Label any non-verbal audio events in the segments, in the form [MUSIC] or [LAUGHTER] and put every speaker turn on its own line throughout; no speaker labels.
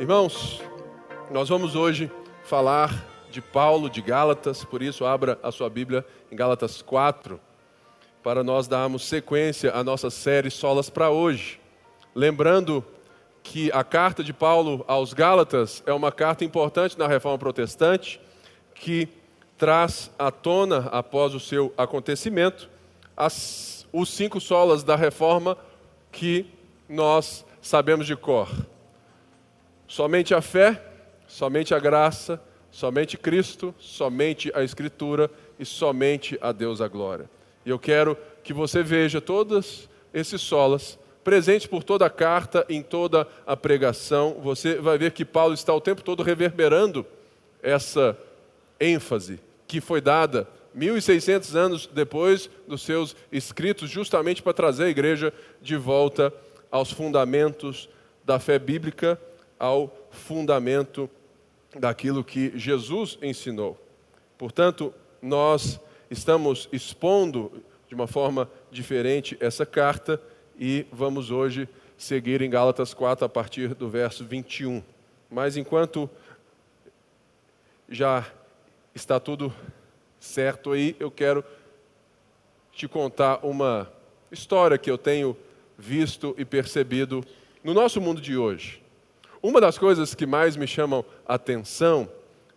Irmãos, nós vamos hoje falar de Paulo, de Gálatas, por isso abra a sua Bíblia em Gálatas 4, para nós darmos sequência à nossa série Solas para hoje. Lembrando que a carta de Paulo aos Gálatas é uma carta importante na reforma protestante, que traz à tona, após o seu acontecimento, as, os cinco solas da reforma que nós sabemos de cor. Somente a fé, somente a graça, somente Cristo, somente a Escritura e somente a Deus a glória. E eu quero que você veja todos esses solas presentes por toda a carta, em toda a pregação. Você vai ver que Paulo está o tempo todo reverberando essa ênfase que foi dada 1.600 anos depois dos seus escritos, justamente para trazer a igreja de volta aos fundamentos da fé bíblica, ao fundamento daquilo que Jesus ensinou. Portanto, nós estamos expondo de uma forma diferente essa carta e vamos hoje seguir em Gálatas 4 a partir do verso 21. Mas enquanto já está tudo certo aí, eu quero te contar uma história que eu tenho visto e percebido no nosso mundo de hoje. Uma das coisas que mais me chamam atenção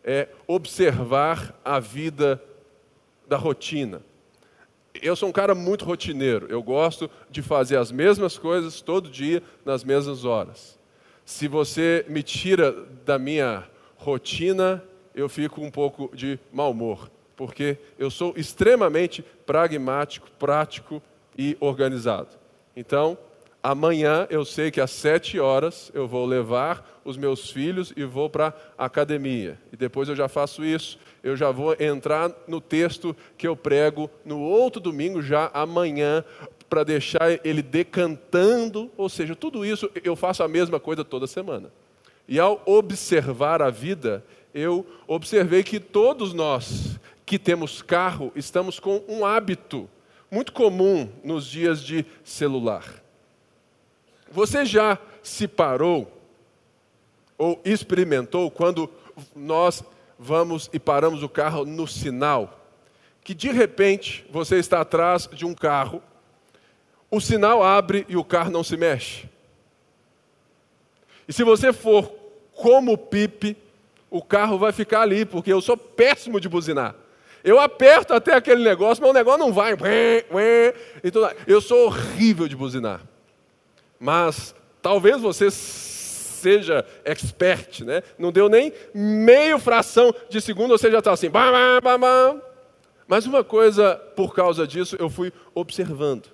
é observar a vida da rotina. Eu sou um cara muito rotineiro, eu gosto de fazer as mesmas coisas todo dia, nas mesmas horas. Se você me tira da minha rotina, eu fico um pouco de mau humor, porque eu sou extremamente pragmático, prático e organizado. Então, amanhã eu sei que às sete horas eu vou levar os meus filhos e vou para a academia. E depois eu já faço isso, eu já vou entrar no texto que eu prego no outro domingo, já amanhã, para deixar ele decantando. Ou seja, tudo isso eu faço a mesma coisa toda semana. E ao observar a vida, eu observei que todos nós que temos carro estamos com um hábito muito comum nos dias de celular. Você já se parou ou experimentou quando nós vamos e paramos o carro no sinal, que de repente você está atrás de um carro, o sinal abre e o carro não se mexe. E se você for como Pipe, o carro vai ficar ali, porque eu sou péssimo de buzinar. Eu aperto até aquele negócio, mas o negócio não vai. Eu sou horrível de buzinar. Mas talvez você seja expert, né? Não deu nem meio fração de segundo, você já está assim. Mas uma coisa, por causa disso, eu fui observando.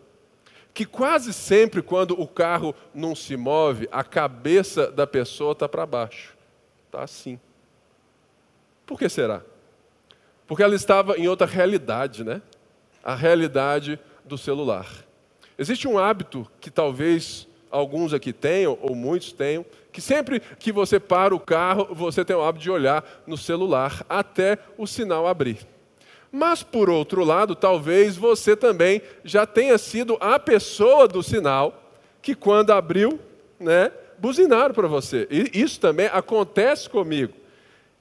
Que quase sempre, quando o carro não se move, a cabeça da pessoa está para baixo. Está assim. Por que será? Porque ela estava em outra realidade, né? A realidade do celular. Existe um hábito que talvez alguns aqui tenham, ou muitos tenham, que sempre que você para o carro, você tem o hábito de olhar no celular até o sinal abrir. Mas, por outro lado, talvez você também já tenha sido a pessoa do sinal que, quando abriu, né, buzinaram para você. E isso também acontece comigo.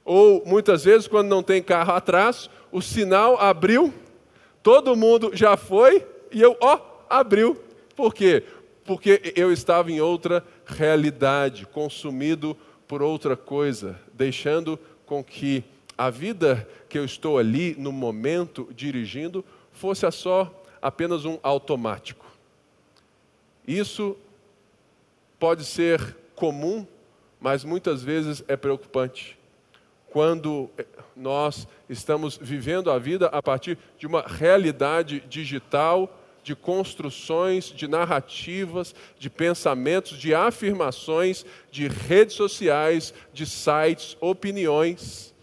Ou muitas vezes, quando não tem carro atrás, o sinal abriu, todo mundo já foi e eu, ó, abriu. Por quê? Porque eu estava em outra realidade, consumido por outra coisa, deixando com que a vida que eu estou ali no momento dirigindo fosse a só apenas um automático. Isso pode ser comum, mas muitas vezes é preocupante quando eh, nós estamos vivendo a vida a partir de uma realidade digital, de construções, de narrativas, de pensamentos, de afirmações, de redes sociais, de sites, opiniões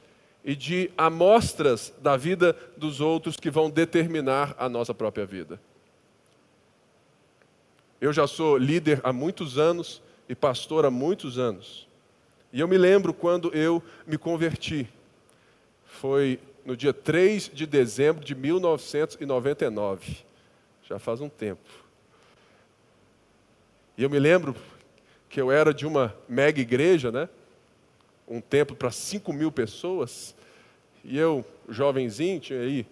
e de amostras da vida dos outros que vão determinar a nossa própria vida. Eu já sou líder há muitos anos e pastor há muitos anos. E eu me lembro quando eu me converti. Foi no dia 3 de dezembro de 1999. Já faz um tempo. E eu me lembro que eu era de uma mega igreja, né? um templo para 5 mil pessoas, e eu, jovenzinho, tinha aí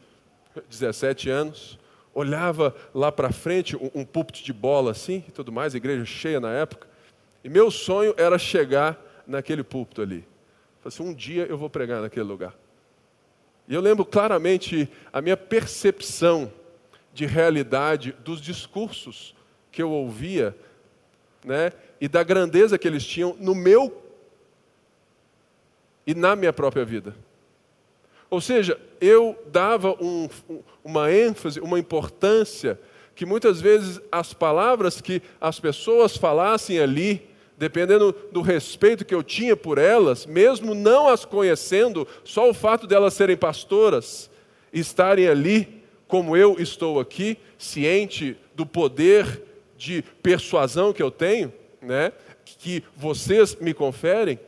17 anos, olhava lá para frente, um, um púlpito de bola assim e tudo mais, igreja cheia na época, e meu sonho era chegar naquele púlpito ali. Falei assim, um dia eu vou pregar naquele lugar. E eu lembro claramente a minha percepção de realidade dos discursos que eu ouvia, né, e da grandeza que eles tinham no meu e na minha própria vida. Ou seja, eu dava um, uma ênfase, uma importância que muitas vezes as palavras que as pessoas falassem ali, dependendo do respeito que eu tinha por elas, mesmo não as conhecendo, só o fato delas serem pastoras, estarem ali, como eu estou aqui, ciente do poder de persuasão que eu tenho, né, que vocês me conferem,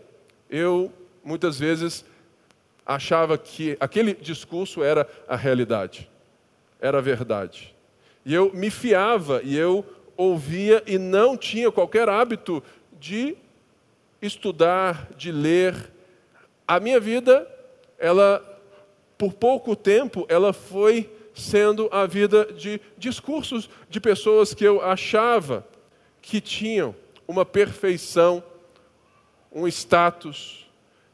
eu muitas vezes achava que aquele discurso era a realidade, era a verdade. E eu me fiava e eu ouvia e não tinha qualquer hábito de estudar, de ler. A minha vida, ela, por pouco tempo, ela foi sendo a vida de discursos de pessoas que eu achava que tinham uma perfeição, um status,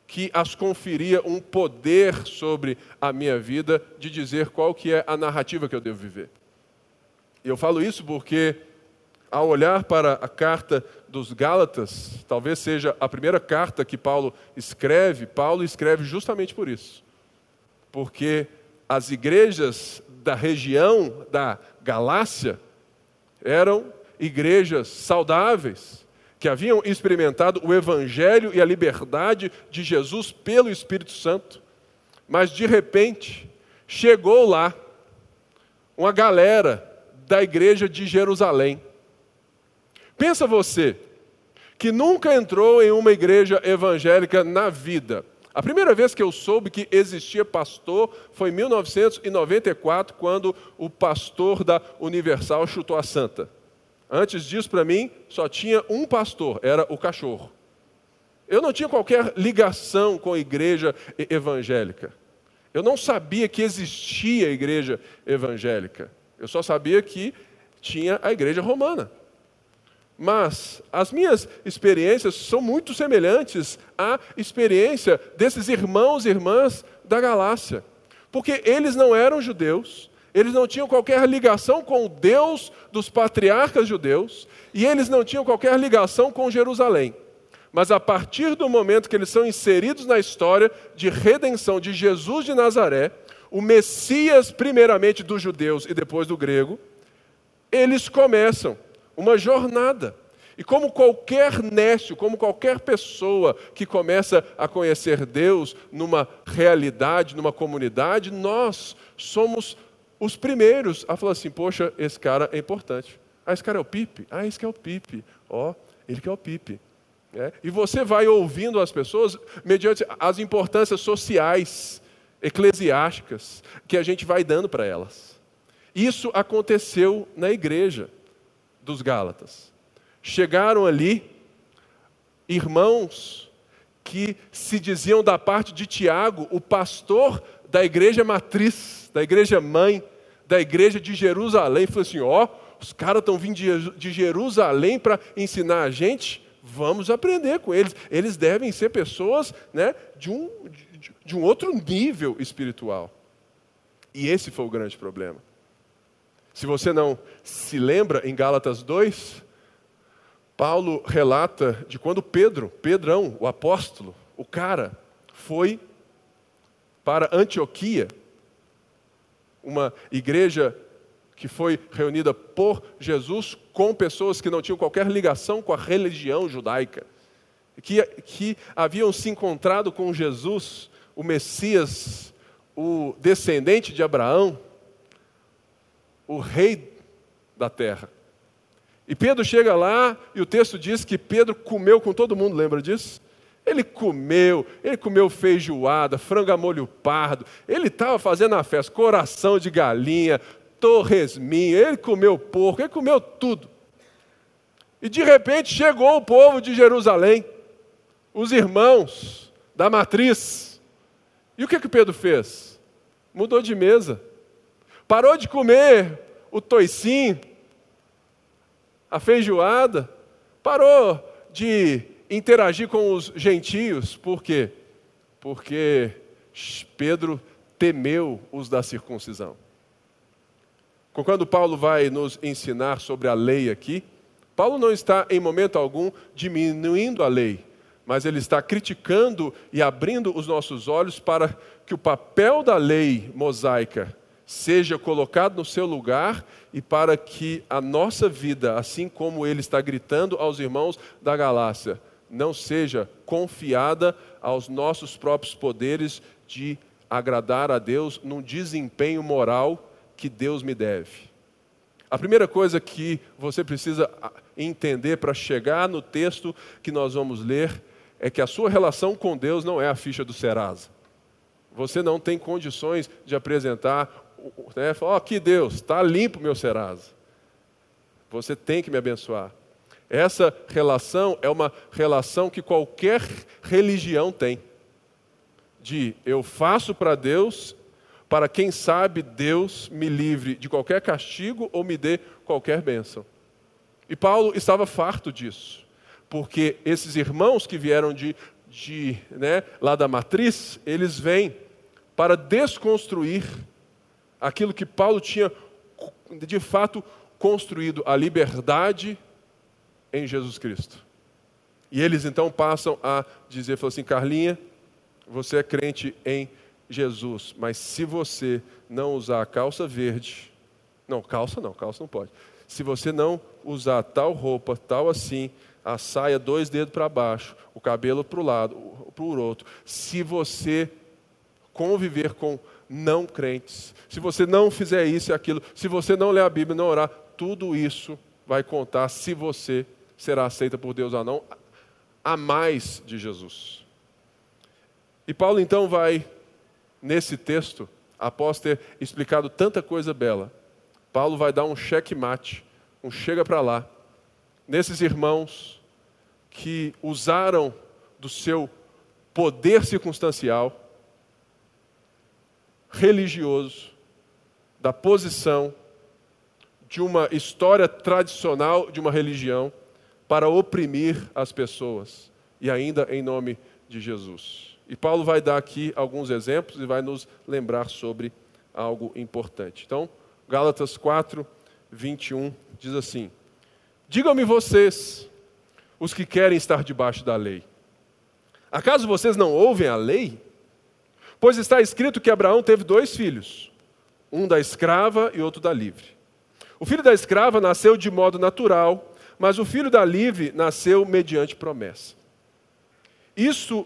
que as conferia um poder sobre a minha vida de dizer qual que é a narrativa que eu devo viver. E eu falo isso porque ao olhar para a carta dos Gálatas, talvez seja a primeira carta que Paulo escreve, Paulo escreve justamente por isso. Porque as igrejas da região da Galácia eram igrejas saudáveis, que haviam experimentado o Evangelho e a liberdade de Jesus pelo Espírito Santo, mas de repente chegou lá uma galera da igreja de Jerusalém. Pensa você, que nunca entrou em uma igreja evangélica na vida. A primeira vez que eu soube que existia pastor foi em 1994, quando o pastor da Universal chutou a santa. Antes disso, para mim, só tinha um pastor, era o cachorro. Eu não tinha qualquer ligação com a igreja evangélica. Eu não sabia que existia a igreja evangélica. Eu só sabia que tinha a igreja romana. Mas as minhas experiências são muito semelhantes à experiência desses irmãos e irmãs da Galácia. Porque eles não eram judeus, eles não tinham qualquer ligação com o Deus dos patriarcas judeus e eles não tinham qualquer ligação com Jerusalém. Mas a partir do momento que eles são inseridos na história de redenção de Jesus de Nazaré, o Messias, primeiramente dos judeus e depois do grego, eles começam uma jornada. E como qualquer nécio, como qualquer pessoa que começa a conhecer Deus numa realidade, numa comunidade, nós somos os primeiros a falar assim: poxa, esse cara é importante. Ah, esse cara é o Pipe? Ah, esse que é o Pipe. Ó, oh, ele que é o Pipe. É? E você vai ouvindo as pessoas mediante as importâncias sociais, eclesiásticas, que a gente vai dando para elas. Isso aconteceu na igreja dos Gálatas. Chegaram ali irmãos que se diziam da parte de Tiago, o pastor da igreja matriz, da igreja mãe, da igreja de Jerusalém. Falou assim: ó, oh, os caras estão vindo de Jerusalém para ensinar a gente, vamos aprender com eles. Eles devem ser pessoas né, de, um, de, de um outro nível espiritual. E esse foi o grande problema. Se você não se lembra, em Gálatas 2, Paulo relata de quando Pedro, Pedrão, o apóstolo, o cara, foi para Antioquia uma igreja que foi reunida por Jesus com pessoas que não tinham qualquer ligação com a religião judaica, que, que haviam se encontrado com Jesus, o Messias, o descendente de Abraão, o rei da terra. E Pedro chega lá e o texto diz que Pedro comeu com todo mundo, lembra disso? Ele comeu, ele comeu feijoada, frango a molho pardo, ele estava fazendo a festa, coração de galinha, torresminho, ele comeu porco, ele comeu tudo. E de repente chegou o povo de Jerusalém, os irmãos da matriz. E o que, que Pedro fez? Mudou de mesa. Parou de comer o toicinho, a feijoada, parou de interagir com os gentios. Por quê? Porque Pedro temeu os da circuncisão. Quando Paulo vai nos ensinar sobre a lei aqui, Paulo não está em momento algum diminuindo a lei, mas ele está criticando e abrindo os nossos olhos para que o papel da lei mosaica seja colocado no seu lugar e para que a nossa vida, assim como ele está gritando aos irmãos da Galácia, não seja confiada aos nossos próprios poderes de agradar a Deus num desempenho moral que Deus me deve. A primeira coisa que você precisa entender para chegar no texto que nós vamos ler é que a sua relação com Deus não é a ficha do Serasa. Você não tem condições de apresentar, né, ó, oh, que Deus, está limpo meu Serasa. Você tem que me abençoar. Essa relação é uma relação que qualquer religião tem. De eu faço para Deus para quem sabe Deus me livre de qualquer castigo ou me dê qualquer bênção. E Paulo estava farto disso, porque esses irmãos que vieram de, de né, lá da matriz, eles vêm para desconstruir aquilo que Paulo tinha de fato construído, a liberdade em Jesus Cristo. E eles então passam a dizer, falam assim, Carlinha, você é crente em Jesus, mas se você não usar a calça verde, não, calça não, calça não pode. Se você não usar tal roupa, tal assim, a saia dois dedos para baixo, o cabelo para o lado, para o outro, se você conviver com não crentes, se você não fizer isso e aquilo, se você não ler a Bíblia, não orar, tudo isso vai contar se você será aceita por Deus ou não, a mais de Jesus. E Paulo então vai nesse texto, após ter explicado tanta coisa bela, Paulo vai dar um cheque-mate, um chega para lá, nesses irmãos que usaram do seu poder circunstancial, religioso, da posição, de uma história tradicional de uma religião, para oprimir as pessoas, e ainda em nome de Jesus. E Paulo vai dar aqui alguns exemplos e vai nos lembrar sobre algo importante. Então, Gálatas 4, 21 diz assim: Digam-me vocês, os que querem estar debaixo da lei, acaso vocês não ouvem a lei? Pois está escrito que Abraão teve dois filhos, um da escrava e outro da livre. O filho da escrava nasceu de modo natural, mas o filho da livre nasceu mediante promessa. Isso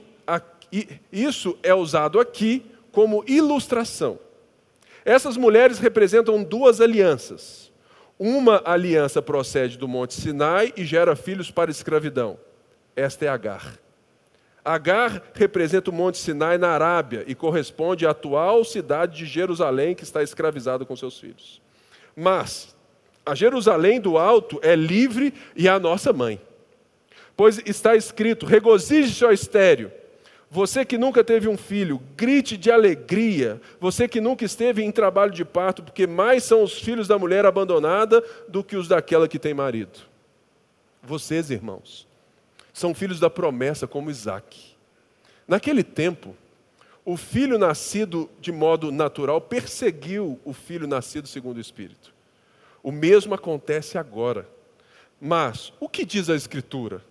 isso é usado aqui como ilustração. Essas mulheres representam duas alianças. Uma aliança procede do Monte Sinai e gera filhos para escravidão. Esta é Agar. Agar representa o Monte Sinai na Arábia e corresponde à atual cidade de Jerusalém que está escravizada com seus filhos. Mas a Jerusalém do alto é livre e é a nossa mãe. Pois está escrito: regozije-se, ó estéreo você que nunca teve um filho, grite de alegria. Você que nunca esteve em trabalho de parto, porque mais são os filhos da mulher abandonada do que os daquela que tem marido. Vocês, irmãos, são filhos da promessa, como Isaac. Naquele tempo, o filho nascido de modo natural perseguiu o filho nascido segundo o Espírito. O mesmo acontece agora. Mas, o que diz a Escritura?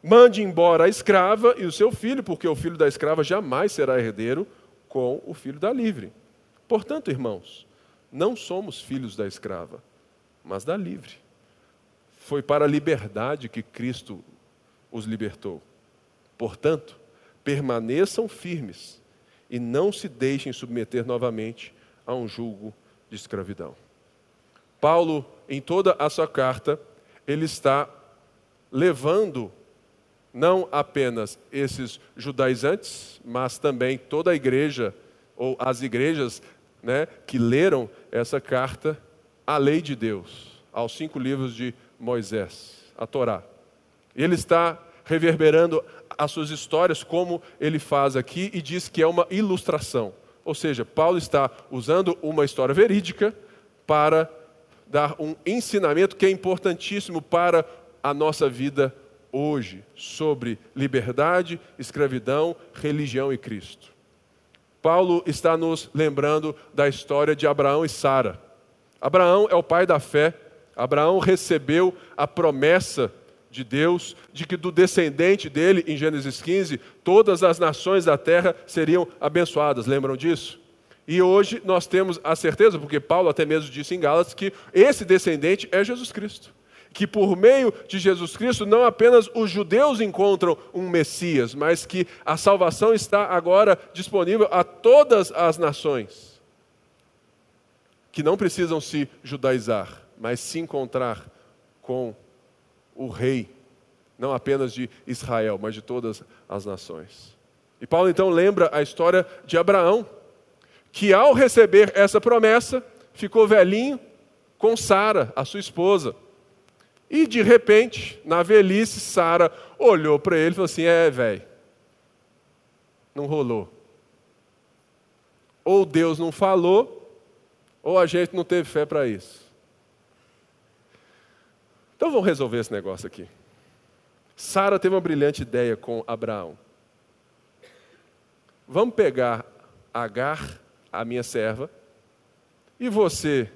Mande embora a escrava e o seu filho, porque o filho da escrava jamais será herdeiro com o filho da livre. Portanto, irmãos, não somos filhos da escrava, mas da livre. Foi para a liberdade que Cristo os libertou. Portanto, permaneçam firmes e não se deixem submeter novamente a um julgo de escravidão. Paulo, em toda a sua carta, ele está levando não apenas esses judaizantes, mas também toda a igreja, ou as igrejas né, que leram essa carta, a lei de Deus, aos cinco livros de Moisés, a Torá. Ele está reverberando as suas histórias, como ele faz aqui, e diz que é uma ilustração. Ou seja, Paulo está usando uma história verídica para dar um ensinamento que é importantíssimo para a nossa vida hoje, sobre liberdade, escravidão, religião e Cristo. Paulo está nos lembrando da história de Abraão e Sara. Abraão é o pai da fé. Abraão recebeu a promessa de Deus de que do descendente dele, em Gênesis 15, todas as nações da terra seriam abençoadas. Lembram disso? E hoje nós temos a certeza, porque Paulo até mesmo disse em Gálatas, que esse descendente é Jesus Cristo. Que por meio de Jesus Cristo, não apenas os judeus encontram um Messias, mas que a salvação está agora disponível a todas as nações. Que não precisam se judaizar, mas se encontrar com o rei, não apenas de Israel, mas de todas as nações. E Paulo então lembra a história de Abraão, que ao receber essa promessa, ficou velhinho com Sara, a sua esposa. E de repente, na velhice, Sara olhou para ele e falou assim: É, velho, não rolou. Ou Deus não falou, ou a gente não teve fé para isso. Então vamos resolver esse negócio aqui. Sara teve uma brilhante ideia com Abraão. Vamos pegar Agar, a minha serva, e você,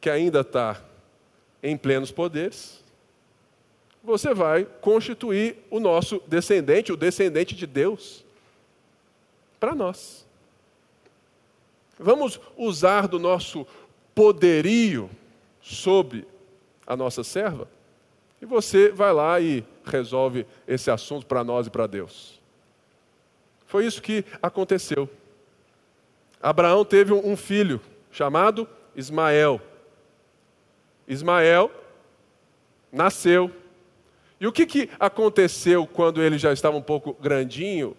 que ainda está em plenos poderes, você vai constituir o nosso descendente, o descendente de Deus, para nós. Vamos usar do nosso poderio sobre a nossa serva, e você vai lá e resolve esse assunto para nós e para Deus. Foi isso que aconteceu. Abraão teve um filho chamado Ismael. Ismael nasceu. E o que, que aconteceu quando ele já estava um pouco grandinho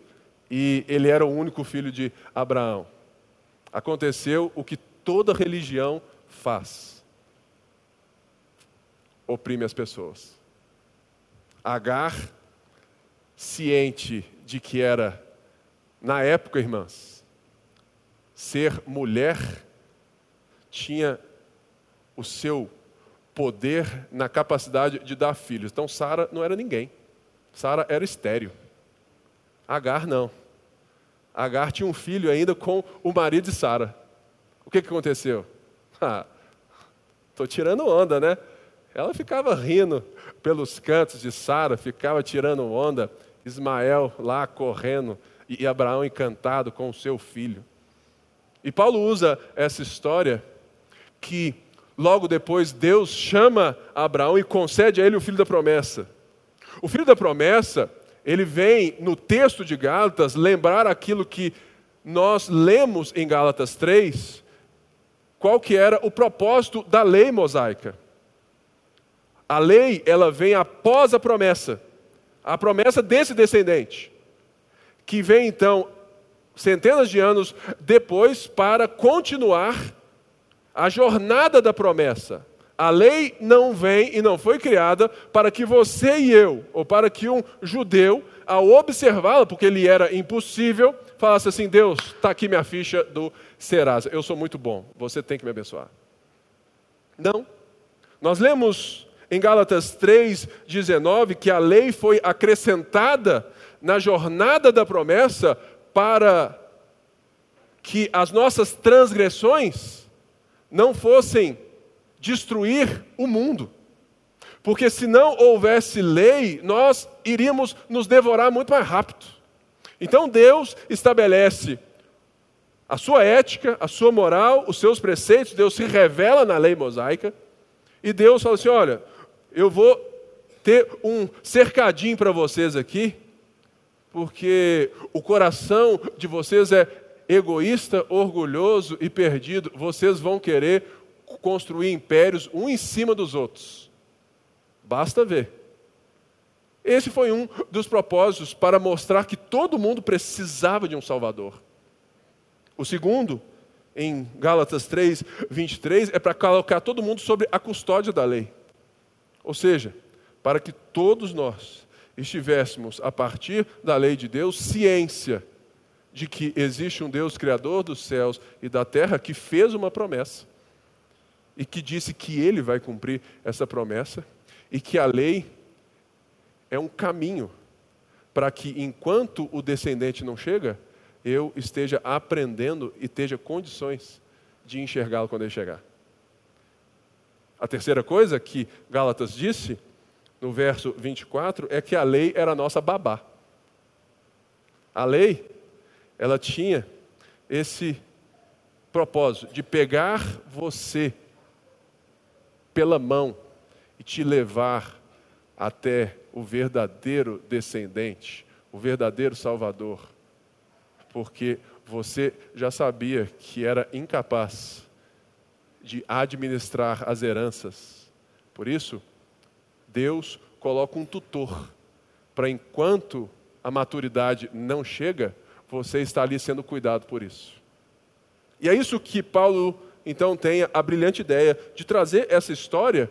e ele era o único filho de Abraão? Aconteceu o que toda religião faz oprime as pessoas. Agar, ciente de que era, na época, irmãs, ser mulher tinha o seu poder na capacidade de dar filhos. Então Sara não era ninguém. Sara era estéreo. Agar não. Agar tinha um filho ainda com o marido de Sara. O que, que aconteceu? Estou [LAUGHS] ah, tirando onda, né? Ela ficava rindo pelos cantos de Sara, ficava tirando onda, Ismael lá correndo e Abraão encantado com o seu filho. E Paulo usa essa história que logo depois Deus chama Abraão e concede a ele o filho da promessa. O filho da promessa, ele vem no texto de Gálatas lembrar aquilo que nós lemos em Gálatas 3, qual que era o propósito da lei mosaica. A lei, ela vem após a promessa, a promessa desse descendente, que vem então centenas de anos depois para continuar a jornada da promessa. A lei não vem e não foi criada para que você e eu, ou para que um judeu, ao observá-la, porque ele era impossível, falasse assim: Deus, está aqui minha ficha do Serasa, eu sou muito bom, você tem que me abençoar. Não. Nós lemos em Gálatas 3,19, que a lei foi acrescentada na jornada da promessa para que as nossas transgressões não fossem destruir o mundo. Porque se não houvesse lei, nós iríamos nos devorar muito mais rápido. Então Deus estabelece a sua ética, a sua moral, os seus preceitos, Deus se revela na lei mosaica, e Deus fala assim: olha, eu vou ter um cercadinho para vocês aqui, porque o coração de vocês é egoísta, orgulhoso e perdido. Vocês vão querer construir impérios um em cima dos outros. Basta ver. Esse foi um dos propósitos para mostrar que todo mundo precisava de um Salvador. O segundo, em Gálatas 3, 23, é para colocar todo mundo sobre a custódia da lei. Ou seja, para que todos nós estivéssemos, a partir da lei de Deus, ciência de que existe um Deus criador dos céus e da terra que fez uma promessa e que disse que ele vai cumprir essa promessa e que a lei é um caminho para que enquanto o descendente não chega, eu esteja aprendendo e esteja condições de enxergá-lo quando ele chegar. A terceira coisa que Gálatas disse, no verso 24, é que a lei era nossa babá. A lei, ela tinha esse propósito de pegar você pela mão e te levar até o verdadeiro descendente, o verdadeiro Salvador, porque você já sabia que era incapaz de administrar as heranças. Por isso, Deus coloca um tutor para enquanto a maturidade não chega, você está ali sendo cuidado por isso. E é isso que Paulo então tem a brilhante ideia de trazer essa história,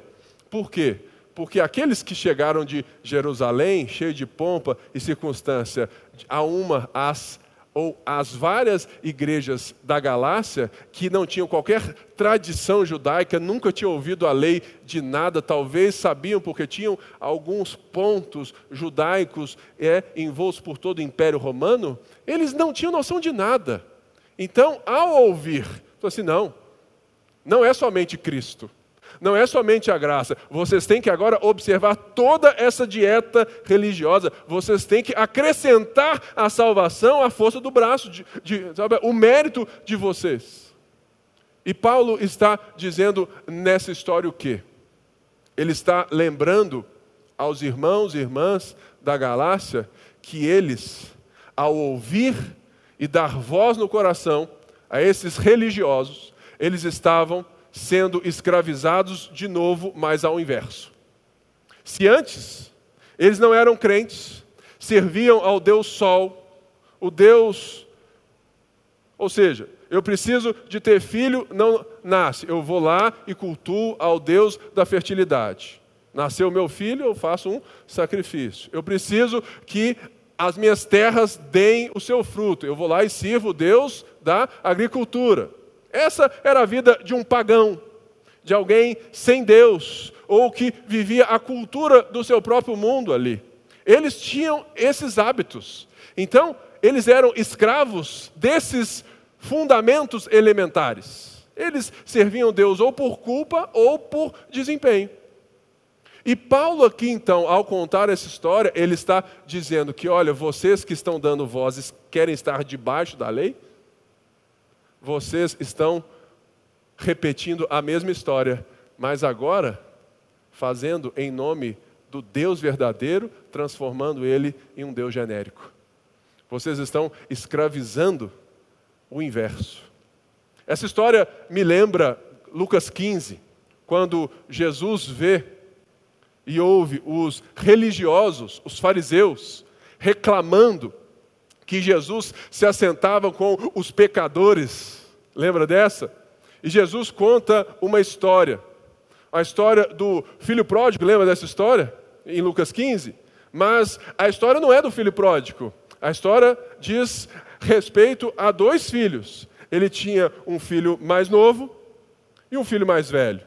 por quê? Porque aqueles que chegaram de Jerusalém, cheio de pompa e circunstância, a uma às ou as várias igrejas da Galácia que não tinham qualquer tradição judaica, nunca tinham ouvido a lei de nada, talvez sabiam porque tinham alguns pontos judaicos é, envoltos por todo o Império Romano, eles não tinham noção de nada. Então, ao ouvir, falou assim: não, não é somente Cristo não é somente a graça. Vocês têm que agora observar toda essa dieta religiosa. Vocês têm que acrescentar à salvação a força do braço, de, de, sabe, o mérito de vocês. E Paulo está dizendo nessa história o quê? Ele está lembrando aos irmãos e irmãs da Galácia que eles, ao ouvir e dar voz no coração a esses religiosos, eles estavam sendo escravizados de novo, mas ao inverso. Se antes eles não eram crentes, serviam ao Deus Sol, o Deus. Ou seja, eu preciso de ter filho, não nasce. Eu vou lá e cultuo ao Deus da fertilidade. Nasceu meu filho, eu faço um sacrifício. Eu preciso que as minhas terras deem o seu fruto. Eu vou lá e sirvo o Deus da agricultura. Essa era a vida de um pagão, de alguém sem Deus, ou que vivia a cultura do seu próprio mundo ali. Eles tinham esses hábitos. Então, eles eram escravos desses fundamentos elementares. Eles serviam Deus ou por culpa ou por desempenho. E Paulo, aqui então, ao contar essa história, ele está dizendo que, olha, vocês que estão dando vozes querem estar debaixo da lei? Vocês estão repetindo a mesma história, mas agora fazendo em nome do Deus verdadeiro, transformando ele em um Deus genérico. Vocês estão escravizando o inverso. Essa história me lembra Lucas 15, quando Jesus vê e ouve os religiosos, os fariseus, reclamando que Jesus se assentava com os pecadores. Lembra dessa? E Jesus conta uma história. A história do filho pródigo, lembra dessa história? Em Lucas 15? Mas a história não é do filho pródigo. A história diz respeito a dois filhos. Ele tinha um filho mais novo e um filho mais velho.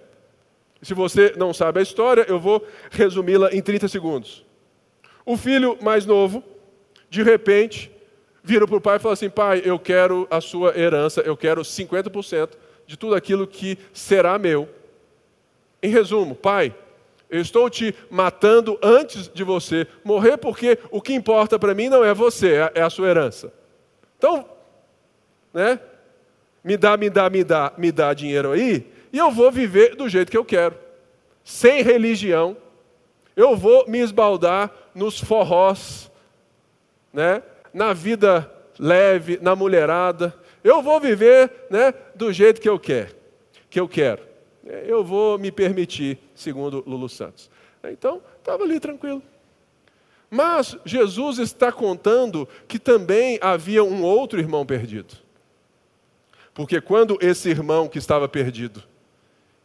Se você não sabe a história, eu vou resumi-la em 30 segundos. O filho mais novo, de repente, vira para o pai e fala assim: pai, eu quero a sua herança, eu quero 50% de tudo aquilo que será meu. Em resumo, pai, eu estou te matando antes de você morrer, porque o que importa para mim não é você, é, é a sua herança. Então, né? Me dá, me dá, me dá, me dá dinheiro aí, e eu vou viver do jeito que eu quero, sem religião. Eu vou me esbaldar nos forrós, né? Na vida leve, na mulherada. Eu vou viver né, do jeito que eu quero, que eu quero. Eu vou me permitir, segundo Lulu Santos. Então, estava ali tranquilo. Mas Jesus está contando que também havia um outro irmão perdido. Porque quando esse irmão que estava perdido,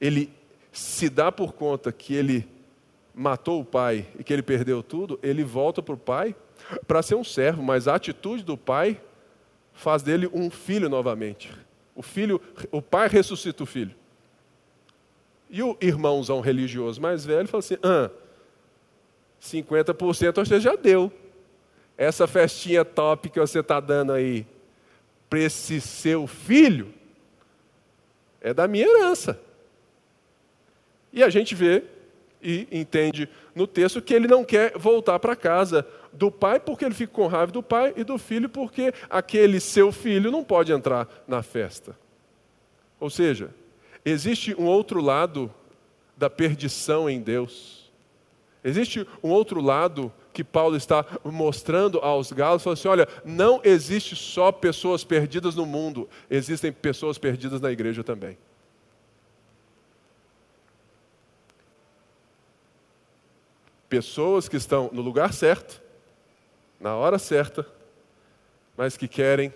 ele se dá por conta que ele matou o pai e que ele perdeu tudo, ele volta para o pai para ser um servo, mas a atitude do pai faz dele um filho novamente. O filho, o pai ressuscita o filho. E o irmãozão religioso mais velho fala assim: ah, 50% você já deu. Essa festinha top que você está dando aí para esse seu filho é da minha herança. E a gente vê e entende no texto que ele não quer voltar para casa do pai porque ele fica com raiva do pai e do filho porque aquele seu filho não pode entrar na festa. Ou seja, existe um outro lado da perdição em Deus. Existe um outro lado que Paulo está mostrando aos galos, falando assim: olha, não existe só pessoas perdidas no mundo, existem pessoas perdidas na igreja também. Pessoas que estão no lugar certo, na hora certa, mas que querem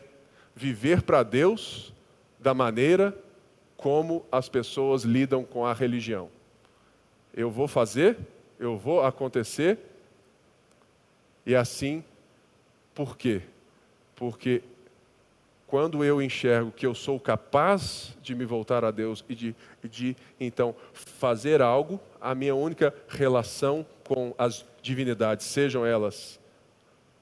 viver para Deus da maneira como as pessoas lidam com a religião. Eu vou fazer, eu vou acontecer, e assim, por quê? Porque quando eu enxergo que eu sou capaz de me voltar a Deus e de, de então fazer algo, a minha única relação com as divindades, sejam elas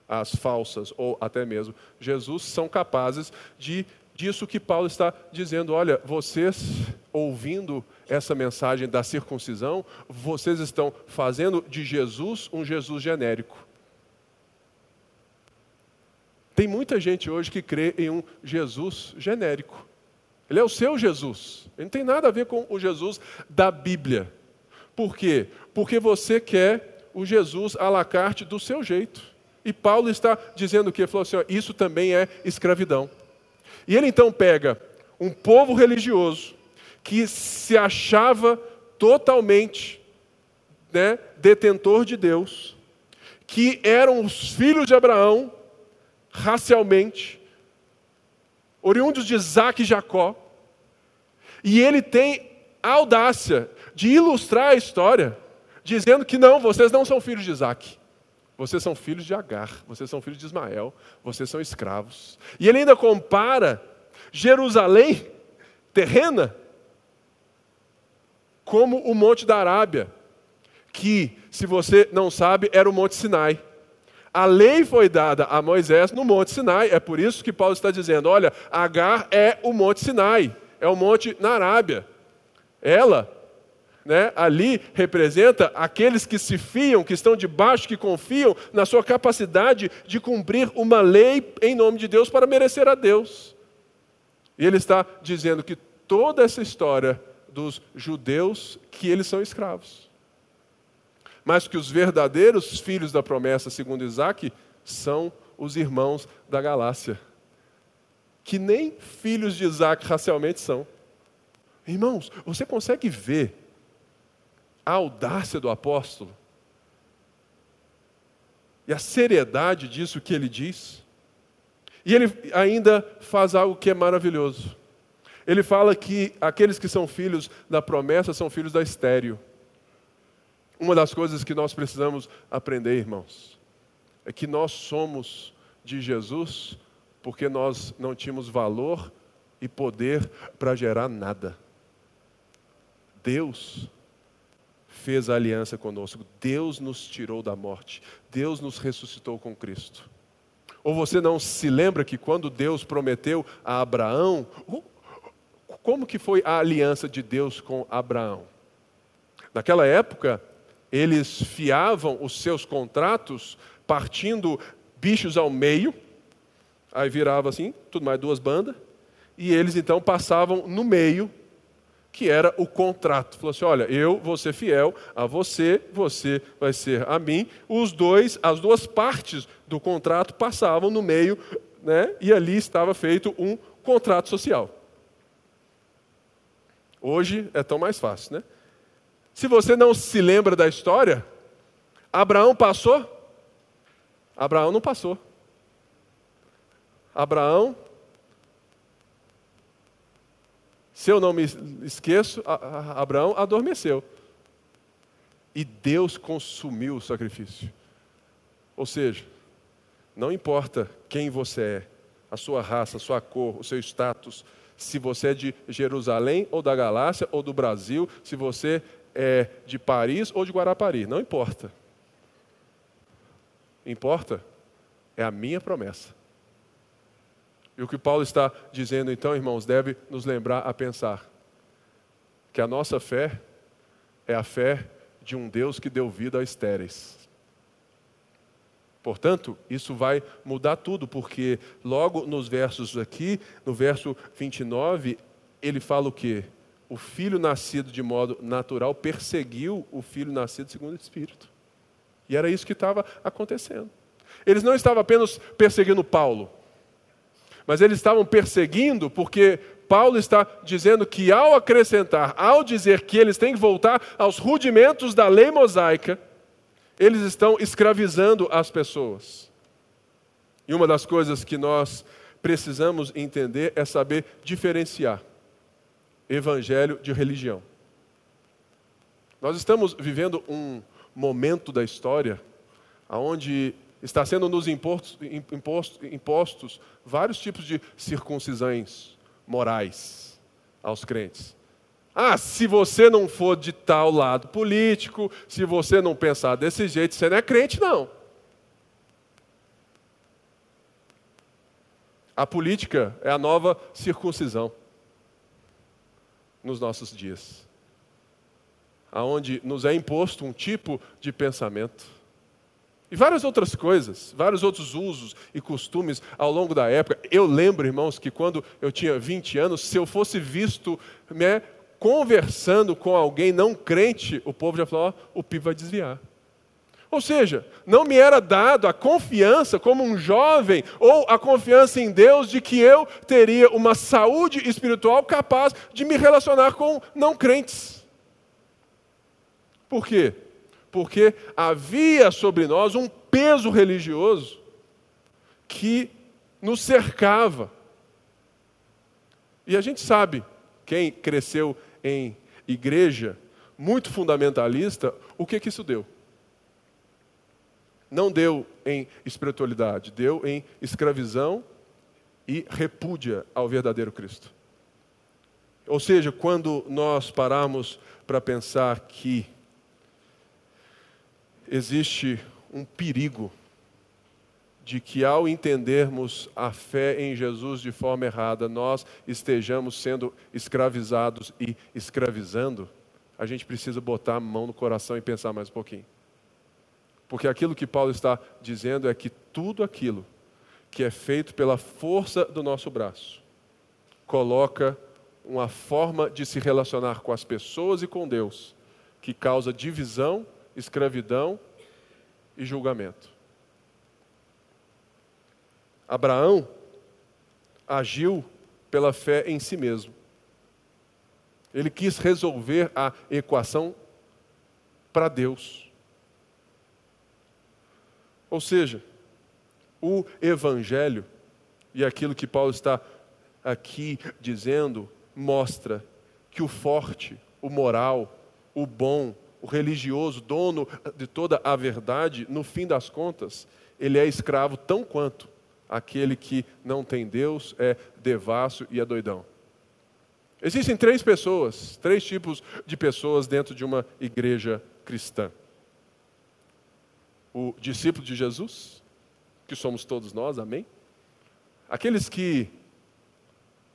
as falsas ou até mesmo Jesus, são capazes de disso que Paulo está dizendo. Olha, vocês ouvindo essa mensagem da circuncisão, vocês estão fazendo de Jesus um Jesus genérico. Tem muita gente hoje que crê em um Jesus genérico. Ele é o seu Jesus. Ele não tem nada a ver com o Jesus da Bíblia. Por quê? Porque você quer o Jesus à la carte do seu jeito. E Paulo está dizendo o quê? Ele falou assim: ó, isso também é escravidão. E ele então pega um povo religioso que se achava totalmente né, detentor de Deus, que eram os filhos de Abraão, racialmente, oriundos de Isaac e Jacó, e ele tem a audácia de ilustrar a história, dizendo que não, vocês não são filhos de Isaac. Vocês são filhos de Agar, vocês são filhos de Ismael, vocês são escravos. E ele ainda compara Jerusalém terrena como o Monte da Arábia, que, se você não sabe, era o Monte Sinai. A lei foi dada a Moisés no Monte Sinai. É por isso que Paulo está dizendo: olha, Agar é o Monte Sinai, é o monte na Arábia. Ela, né, ali representa aqueles que se fiam, que estão debaixo, que confiam na sua capacidade de cumprir uma lei em nome de Deus para merecer a Deus. E ele está dizendo que toda essa história dos judeus, que eles são escravos mas que os verdadeiros filhos da promessa, segundo Isaac, são os irmãos da galáxia, que nem filhos de Isaac racialmente são. Irmãos, você consegue ver a audácia do apóstolo e a seriedade disso que ele diz? E ele ainda faz algo que é maravilhoso. Ele fala que aqueles que são filhos da promessa são filhos da estéreo. Uma das coisas que nós precisamos aprender, irmãos, é que nós somos de Jesus porque nós não tínhamos valor e poder para gerar nada. Deus fez a aliança conosco, Deus nos tirou da morte, Deus nos ressuscitou com Cristo. Ou você não se lembra que quando Deus prometeu a Abraão, como que foi a aliança de Deus com Abraão? Naquela época, eles fiavam os seus contratos partindo bichos ao meio, aí virava assim, tudo mais duas bandas, e eles então passavam no meio, que era o contrato. Falou assim: olha, eu vou ser fiel a você, você vai ser a mim. Os dois, as duas partes do contrato passavam no meio, né? E ali estava feito um contrato social. Hoje é tão mais fácil, né? Se você não se lembra da história, Abraão passou? Abraão não passou. Abraão, se eu não me esqueço, Abraão adormeceu. e Deus consumiu o sacrifício. Ou seja, não importa quem você é, a sua raça, a sua cor, o seu status, se você é de Jerusalém ou da Galácia ou do Brasil, se você é de Paris ou de Guarapari, não importa. Importa é a minha promessa. E o que Paulo está dizendo, então, irmãos, deve nos lembrar a pensar que a nossa fé é a fé de um Deus que deu vida a estéreis. Portanto, isso vai mudar tudo, porque logo nos versos aqui, no verso 29, ele fala o quê? O filho nascido de modo natural perseguiu o filho nascido segundo o Espírito. E era isso que estava acontecendo. Eles não estavam apenas perseguindo Paulo, mas eles estavam perseguindo porque Paulo está dizendo que ao acrescentar, ao dizer que eles têm que voltar aos rudimentos da lei mosaica, eles estão escravizando as pessoas. E uma das coisas que nós precisamos entender é saber diferenciar evangelho de religião. Nós estamos vivendo um momento da história onde está sendo nos impostos, impostos, impostos vários tipos de circuncisões morais aos crentes. Ah, se você não for de tal lado político, se você não pensar desse jeito, você não é crente, não. A política é a nova circuncisão nos nossos dias, aonde nos é imposto um tipo de pensamento e várias outras coisas, vários outros usos e costumes ao longo da época. Eu lembro, irmãos, que quando eu tinha 20 anos, se eu fosse visto né, conversando com alguém não crente, o povo já falou: oh, o pipo vai desviar. Ou seja, não me era dado a confiança como um jovem, ou a confiança em Deus de que eu teria uma saúde espiritual capaz de me relacionar com não crentes. Por quê? Porque havia sobre nós um peso religioso que nos cercava. E a gente sabe, quem cresceu em igreja muito fundamentalista, o que, que isso deu? Não deu em espiritualidade, deu em escravidão e repúdia ao verdadeiro Cristo. Ou seja, quando nós paramos para pensar que existe um perigo de que ao entendermos a fé em Jesus de forma errada, nós estejamos sendo escravizados e escravizando, a gente precisa botar a mão no coração e pensar mais um pouquinho. Porque aquilo que Paulo está dizendo é que tudo aquilo que é feito pela força do nosso braço coloca uma forma de se relacionar com as pessoas e com Deus que causa divisão escravidão e julgamento. Abraão agiu pela fé em si mesmo. Ele quis resolver a equação para Deus. Ou seja, o Evangelho, e aquilo que Paulo está aqui dizendo, mostra que o forte, o moral, o bom, o religioso, dono de toda a verdade, no fim das contas, ele é escravo tão quanto aquele que não tem Deus, é devasso e é doidão. Existem três pessoas, três tipos de pessoas dentro de uma igreja cristã: o discípulo de Jesus, que somos todos nós, amém? Aqueles que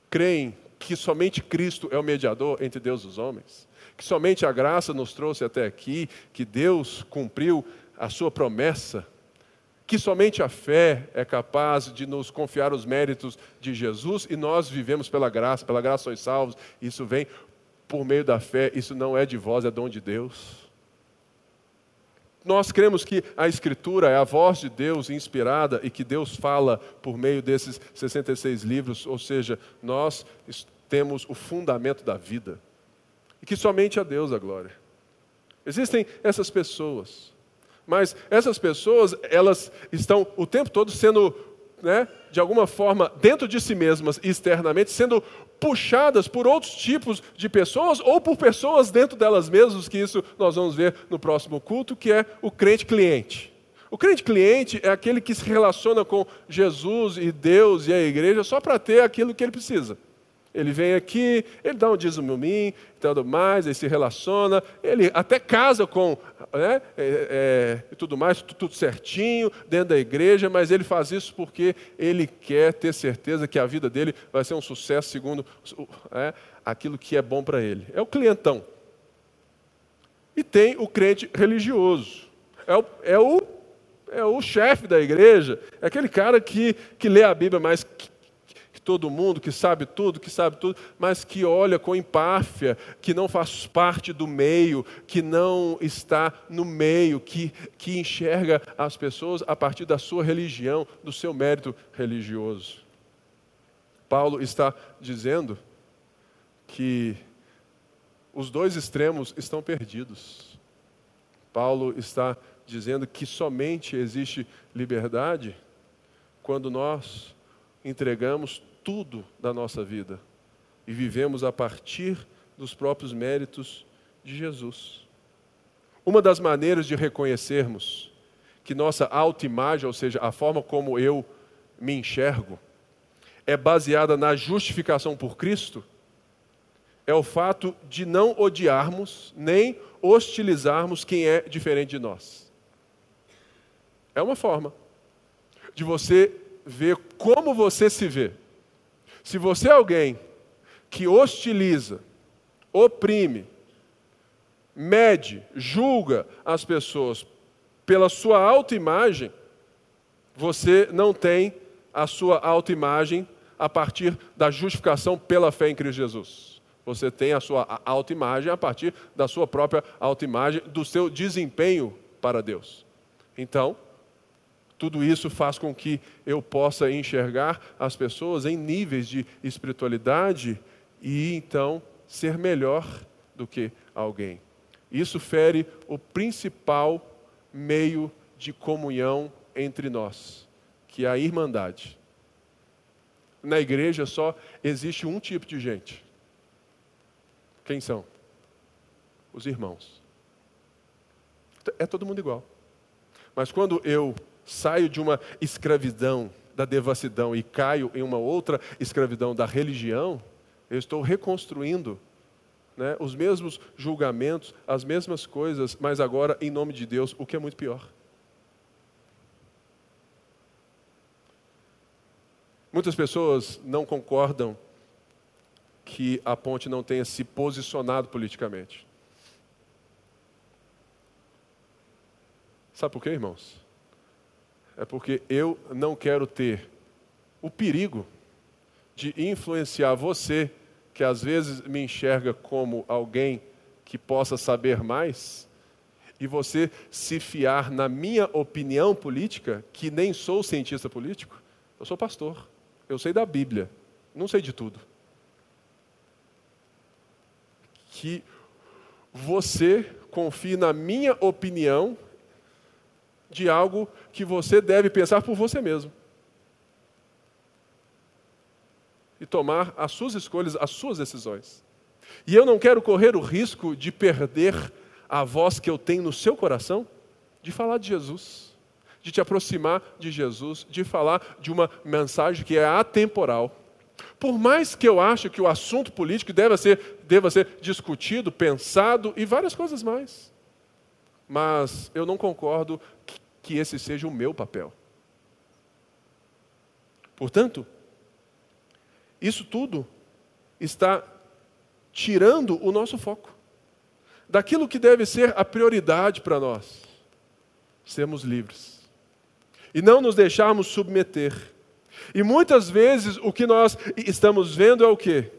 creem que somente Cristo é o mediador entre Deus e os homens que somente a graça nos trouxe até aqui, que Deus cumpriu a sua promessa, que somente a fé é capaz de nos confiar os méritos de Jesus e nós vivemos pela graça, pela graça sois salvos, isso vem por meio da fé, isso não é de vós, é dom de Deus. Nós cremos que a Escritura é a voz de Deus inspirada e que Deus fala por meio desses 66 livros, ou seja, nós temos o fundamento da vida que somente a Deus a glória. Existem essas pessoas, mas essas pessoas, elas estão o tempo todo sendo, né, de alguma forma, dentro de si mesmas e externamente, sendo puxadas por outros tipos de pessoas ou por pessoas dentro delas mesmas, que isso nós vamos ver no próximo culto, que é o crente cliente. O crente cliente é aquele que se relaciona com Jesus e Deus e a igreja só para ter aquilo que ele precisa. Ele vem aqui, ele dá um dízimo mim, tudo mais, ele se relaciona, ele até casa com né, é, é, tudo mais, tudo certinho, dentro da igreja, mas ele faz isso porque ele quer ter certeza que a vida dele vai ser um sucesso segundo é, aquilo que é bom para ele. É o clientão. E tem o crente religioso. É o, é o, é o chefe da igreja, é aquele cara que, que lê a Bíblia mais todo mundo, que sabe tudo, que sabe tudo, mas que olha com empáfia, que não faz parte do meio, que não está no meio, que, que enxerga as pessoas a partir da sua religião, do seu mérito religioso. Paulo está dizendo que os dois extremos estão perdidos. Paulo está dizendo que somente existe liberdade quando nós entregamos tudo da nossa vida e vivemos a partir dos próprios méritos de Jesus. Uma das maneiras de reconhecermos que nossa autoimagem, ou seja, a forma como eu me enxergo, é baseada na justificação por Cristo, é o fato de não odiarmos nem hostilizarmos quem é diferente de nós. É uma forma de você ver como você se vê. Se você é alguém que hostiliza, oprime, mede, julga as pessoas pela sua autoimagem, você não tem a sua autoimagem a partir da justificação pela fé em Cristo Jesus. Você tem a sua autoimagem a partir da sua própria autoimagem, do seu desempenho para Deus. Então, tudo isso faz com que eu possa enxergar as pessoas em níveis de espiritualidade e então ser melhor do que alguém. Isso fere o principal meio de comunhão entre nós, que é a irmandade. Na igreja só existe um tipo de gente. Quem são? Os irmãos. É todo mundo igual. Mas quando eu saio de uma escravidão da devassidão e caio em uma outra escravidão da religião, eu estou reconstruindo né, os mesmos julgamentos, as mesmas coisas, mas agora em nome de Deus, o que é muito pior. Muitas pessoas não concordam que a ponte não tenha se posicionado politicamente. Sabe por quê, irmãos? É porque eu não quero ter o perigo de influenciar você, que às vezes me enxerga como alguém que possa saber mais, e você se fiar na minha opinião política, que nem sou cientista político, eu sou pastor, eu sei da Bíblia, não sei de tudo. Que você confie na minha opinião de algo que você deve pensar por você mesmo. E tomar as suas escolhas, as suas decisões. E eu não quero correr o risco de perder a voz que eu tenho no seu coração, de falar de Jesus, de te aproximar de Jesus, de falar de uma mensagem que é atemporal. Por mais que eu ache que o assunto político deva ser, deva ser discutido, pensado e várias coisas mais. Mas eu não concordo que esse seja o meu papel. Portanto, isso tudo está tirando o nosso foco daquilo que deve ser a prioridade para nós: sermos livres e não nos deixarmos submeter. E muitas vezes o que nós estamos vendo é o quê?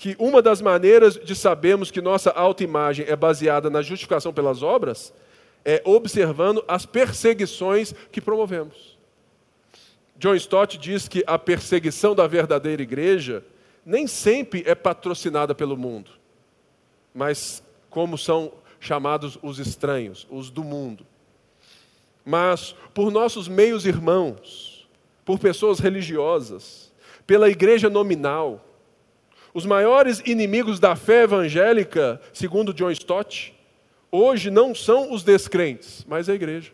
Que uma das maneiras de sabermos que nossa autoimagem é baseada na justificação pelas obras é, observando as perseguições que promovemos. John Stott diz que a perseguição da verdadeira igreja nem sempre é patrocinada pelo mundo, mas como são chamados os estranhos, os do mundo. Mas por nossos meios irmãos, por pessoas religiosas, pela igreja nominal, Os maiores inimigos da fé evangélica, segundo John Stott, hoje não são os descrentes, mas a igreja.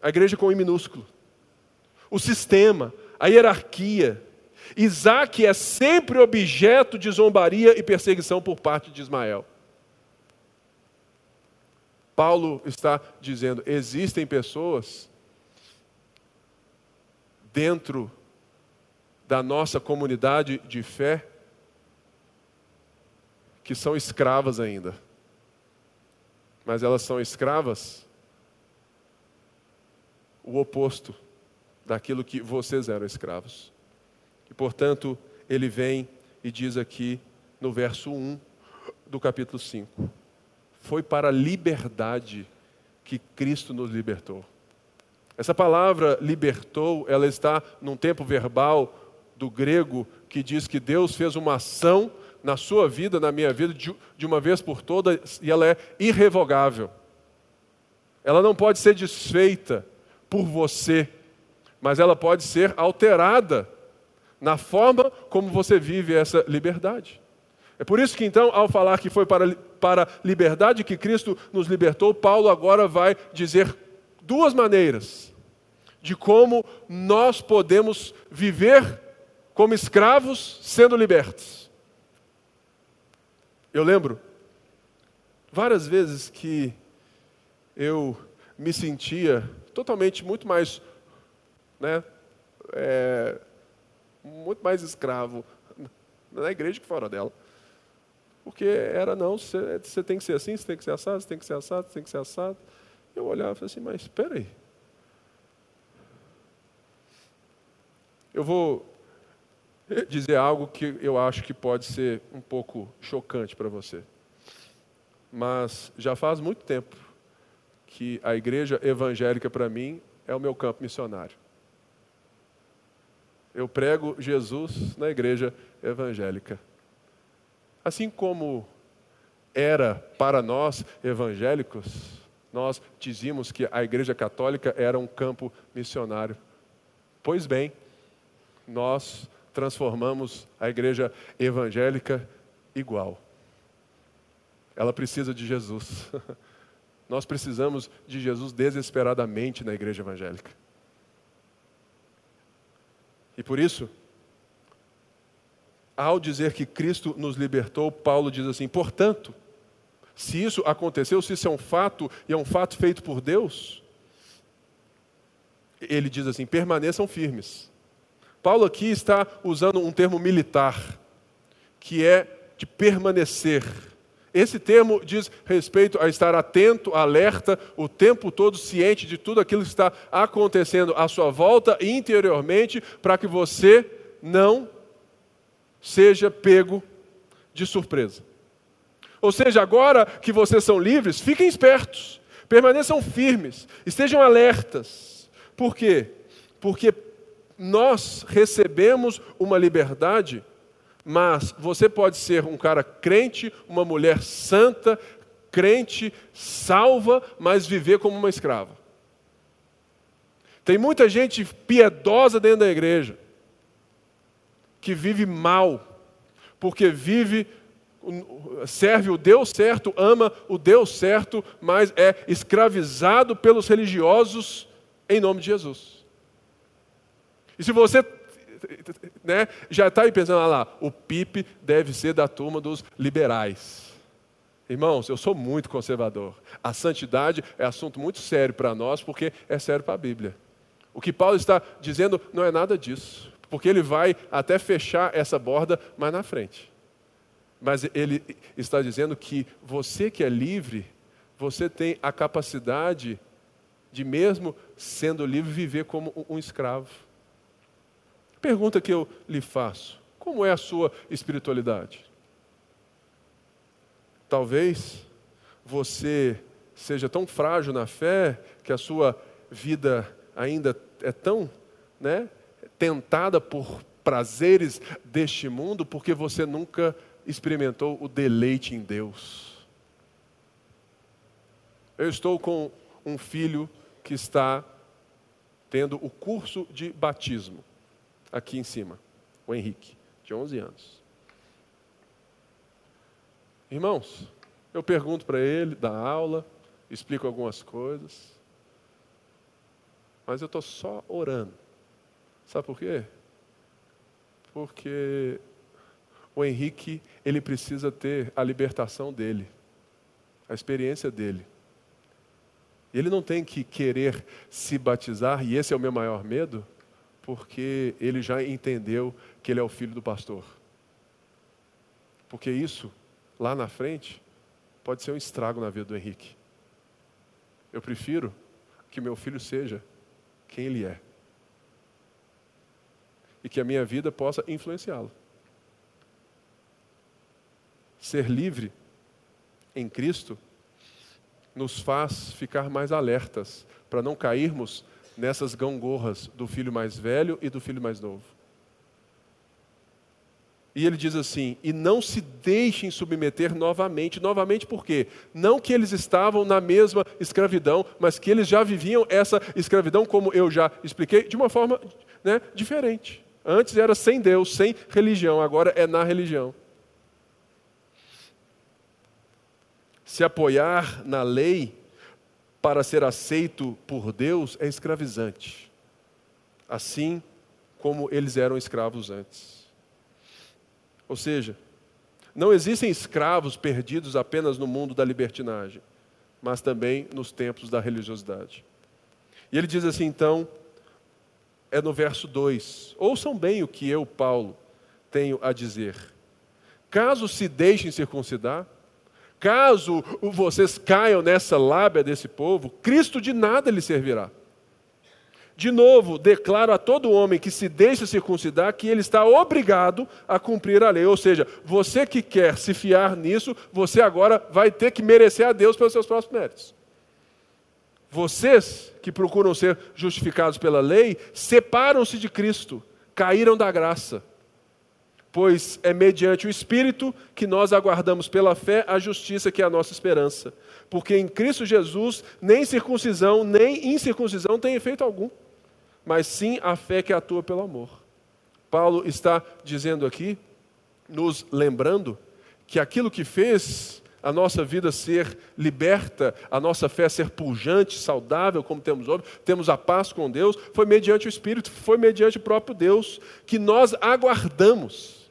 A igreja com I minúsculo. O sistema, a hierarquia. Isaac é sempre objeto de zombaria e perseguição por parte de Ismael. Paulo está dizendo: existem pessoas dentro da nossa comunidade de fé que são escravas ainda. Mas elas são escravas o oposto daquilo que vocês eram escravos. E portanto, ele vem e diz aqui no verso 1 do capítulo 5: Foi para a liberdade que Cristo nos libertou. Essa palavra libertou, ela está num tempo verbal do grego que diz que Deus fez uma ação na sua vida, na minha vida, de uma vez por todas, e ela é irrevogável. Ela não pode ser desfeita por você, mas ela pode ser alterada na forma como você vive essa liberdade. É por isso que, então, ao falar que foi para, para liberdade que Cristo nos libertou, Paulo agora vai dizer duas maneiras de como nós podemos viver como escravos sendo libertos. Eu lembro várias vezes que eu me sentia totalmente muito mais, né, é, muito mais escravo na igreja que fora dela. Porque era, não, você, você tem que ser assim, você tem que ser assado, você tem que ser assado, você tem que ser assado. Eu olhava e falei assim, mas espera aí. Eu vou dizer algo que eu acho que pode ser um pouco chocante para você. Mas já faz muito tempo que a igreja evangélica, para mim, é o meu campo missionário. Eu prego Jesus na igreja evangélica. Assim como era para nós evangélicos, nós dizíamos que a igreja católica era um campo missionário. Pois bem, nós transformamos a igreja evangélica igual. Ela precisa de Jesus. [LAUGHS] Nós precisamos de Jesus desesperadamente na igreja evangélica. E por isso, ao dizer que Cristo nos libertou, Paulo diz assim: portanto, se isso aconteceu, se isso é um fato e é um fato feito por Deus, ele diz assim: permaneçam firmes. Paulo aqui está usando um termo militar, que é de permanecer. Esse termo diz respeito a estar atento, alerta, o tempo todo ciente de tudo aquilo que está acontecendo à sua volta interiormente, para que você não seja pego de surpresa. Ou seja, agora que vocês são livres, fiquem espertos, permaneçam firmes, estejam alertas. Por quê? Porque nós recebemos uma liberdade, mas você pode ser um cara crente, uma mulher santa, crente, salva, mas viver como uma escrava. Tem muita gente piedosa dentro da igreja que vive mal, porque vive serve o Deus certo, ama o Deus certo, mas é escravizado pelos religiosos em nome de Jesus. E se você né, já está aí pensando, ah lá, o PIP deve ser da turma dos liberais. Irmãos, eu sou muito conservador. A santidade é assunto muito sério para nós, porque é sério para a Bíblia. O que Paulo está dizendo não é nada disso, porque ele vai até fechar essa borda mais na frente. Mas ele está dizendo que você que é livre, você tem a capacidade de, mesmo sendo livre, viver como um escravo. Pergunta que eu lhe faço: como é a sua espiritualidade? Talvez você seja tão frágil na fé que a sua vida ainda é tão né, tentada por prazeres deste mundo porque você nunca experimentou o deleite em Deus. Eu estou com um filho que está tendo o curso de batismo aqui em cima, o Henrique, de 11 anos. Irmãos, eu pergunto para ele, da aula, explico algumas coisas, mas eu estou só orando. Sabe por quê? Porque o Henrique, ele precisa ter a libertação dele, a experiência dele. Ele não tem que querer se batizar, e esse é o meu maior medo, porque ele já entendeu que ele é o filho do pastor. Porque isso, lá na frente, pode ser um estrago na vida do Henrique. Eu prefiro que meu filho seja quem ele é. E que a minha vida possa influenciá-lo. Ser livre em Cristo nos faz ficar mais alertas para não cairmos nessas gangorras do filho mais velho e do filho mais novo. E ele diz assim: e não se deixem submeter novamente. Novamente por quê? Não que eles estavam na mesma escravidão, mas que eles já viviam essa escravidão, como eu já expliquei, de uma forma né, diferente. Antes era sem Deus, sem religião, agora é na religião. Se apoiar na lei para ser aceito por Deus é escravizante, assim como eles eram escravos antes. Ou seja, não existem escravos perdidos apenas no mundo da libertinagem, mas também nos tempos da religiosidade. E ele diz assim, então, é no verso 2: Ouçam bem o que eu, Paulo, tenho a dizer. Caso se deixem circuncidar, Caso vocês caiam nessa lábia desse povo, Cristo de nada lhe servirá. De novo, declaro a todo homem que se deixa circuncidar que ele está obrigado a cumprir a lei. Ou seja, você que quer se fiar nisso, você agora vai ter que merecer a Deus pelos seus próprios méritos. Vocês que procuram ser justificados pela lei, separam-se de Cristo, caíram da graça pois é mediante o Espírito que nós aguardamos pela fé a justiça que é a nossa esperança. Porque em Cristo Jesus nem circuncisão nem incircuncisão tem efeito algum, mas sim a fé que atua pelo amor. Paulo está dizendo aqui, nos lembrando, que aquilo que fez a nossa vida ser liberta, a nossa fé ser pujante, saudável, como temos hoje, temos a paz com Deus, foi mediante o Espírito, foi mediante o próprio Deus, que nós aguardamos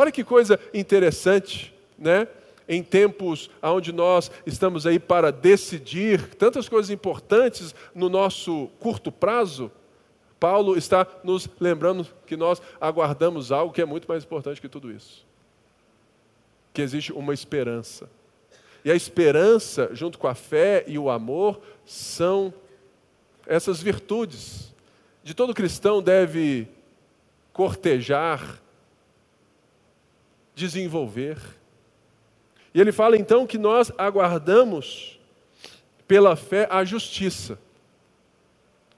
Olha que coisa interessante, né? Em tempos onde nós estamos aí para decidir tantas coisas importantes no nosso curto prazo, Paulo está nos lembrando que nós aguardamos algo que é muito mais importante que tudo isso. Que existe uma esperança. E a esperança, junto com a fé e o amor, são essas virtudes. De todo cristão deve cortejar desenvolver. E ele fala então que nós aguardamos pela fé a justiça.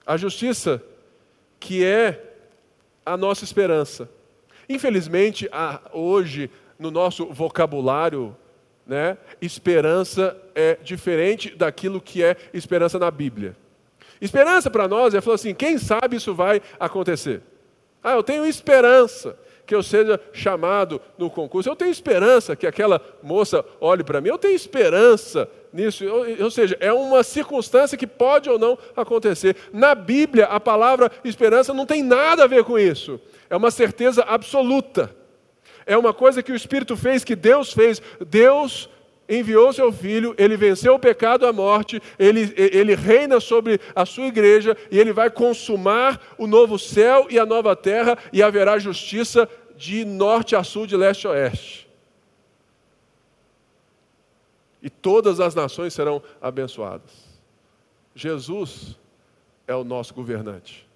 A justiça que é a nossa esperança. Infelizmente, hoje, no nosso vocabulário, né, esperança é diferente daquilo que é esperança na Bíblia. Esperança para nós é falar assim: quem sabe isso vai acontecer? Ah, eu tenho esperança que eu seja chamado no concurso. Eu tenho esperança que aquela moça olhe para mim. Eu tenho esperança nisso. Ou seja, é uma circunstância que pode ou não acontecer. Na Bíblia, a palavra esperança não tem nada a ver com isso. É uma certeza absoluta. É uma coisa que o Espírito fez, que Deus fez. Deus enviou seu filho, ele venceu o pecado, a morte, ele, ele reina sobre a sua igreja e ele vai consumar o novo céu e a nova terra e haverá justiça de norte a sul, de leste a oeste. E todas as nações serão abençoadas. Jesus é o nosso governante.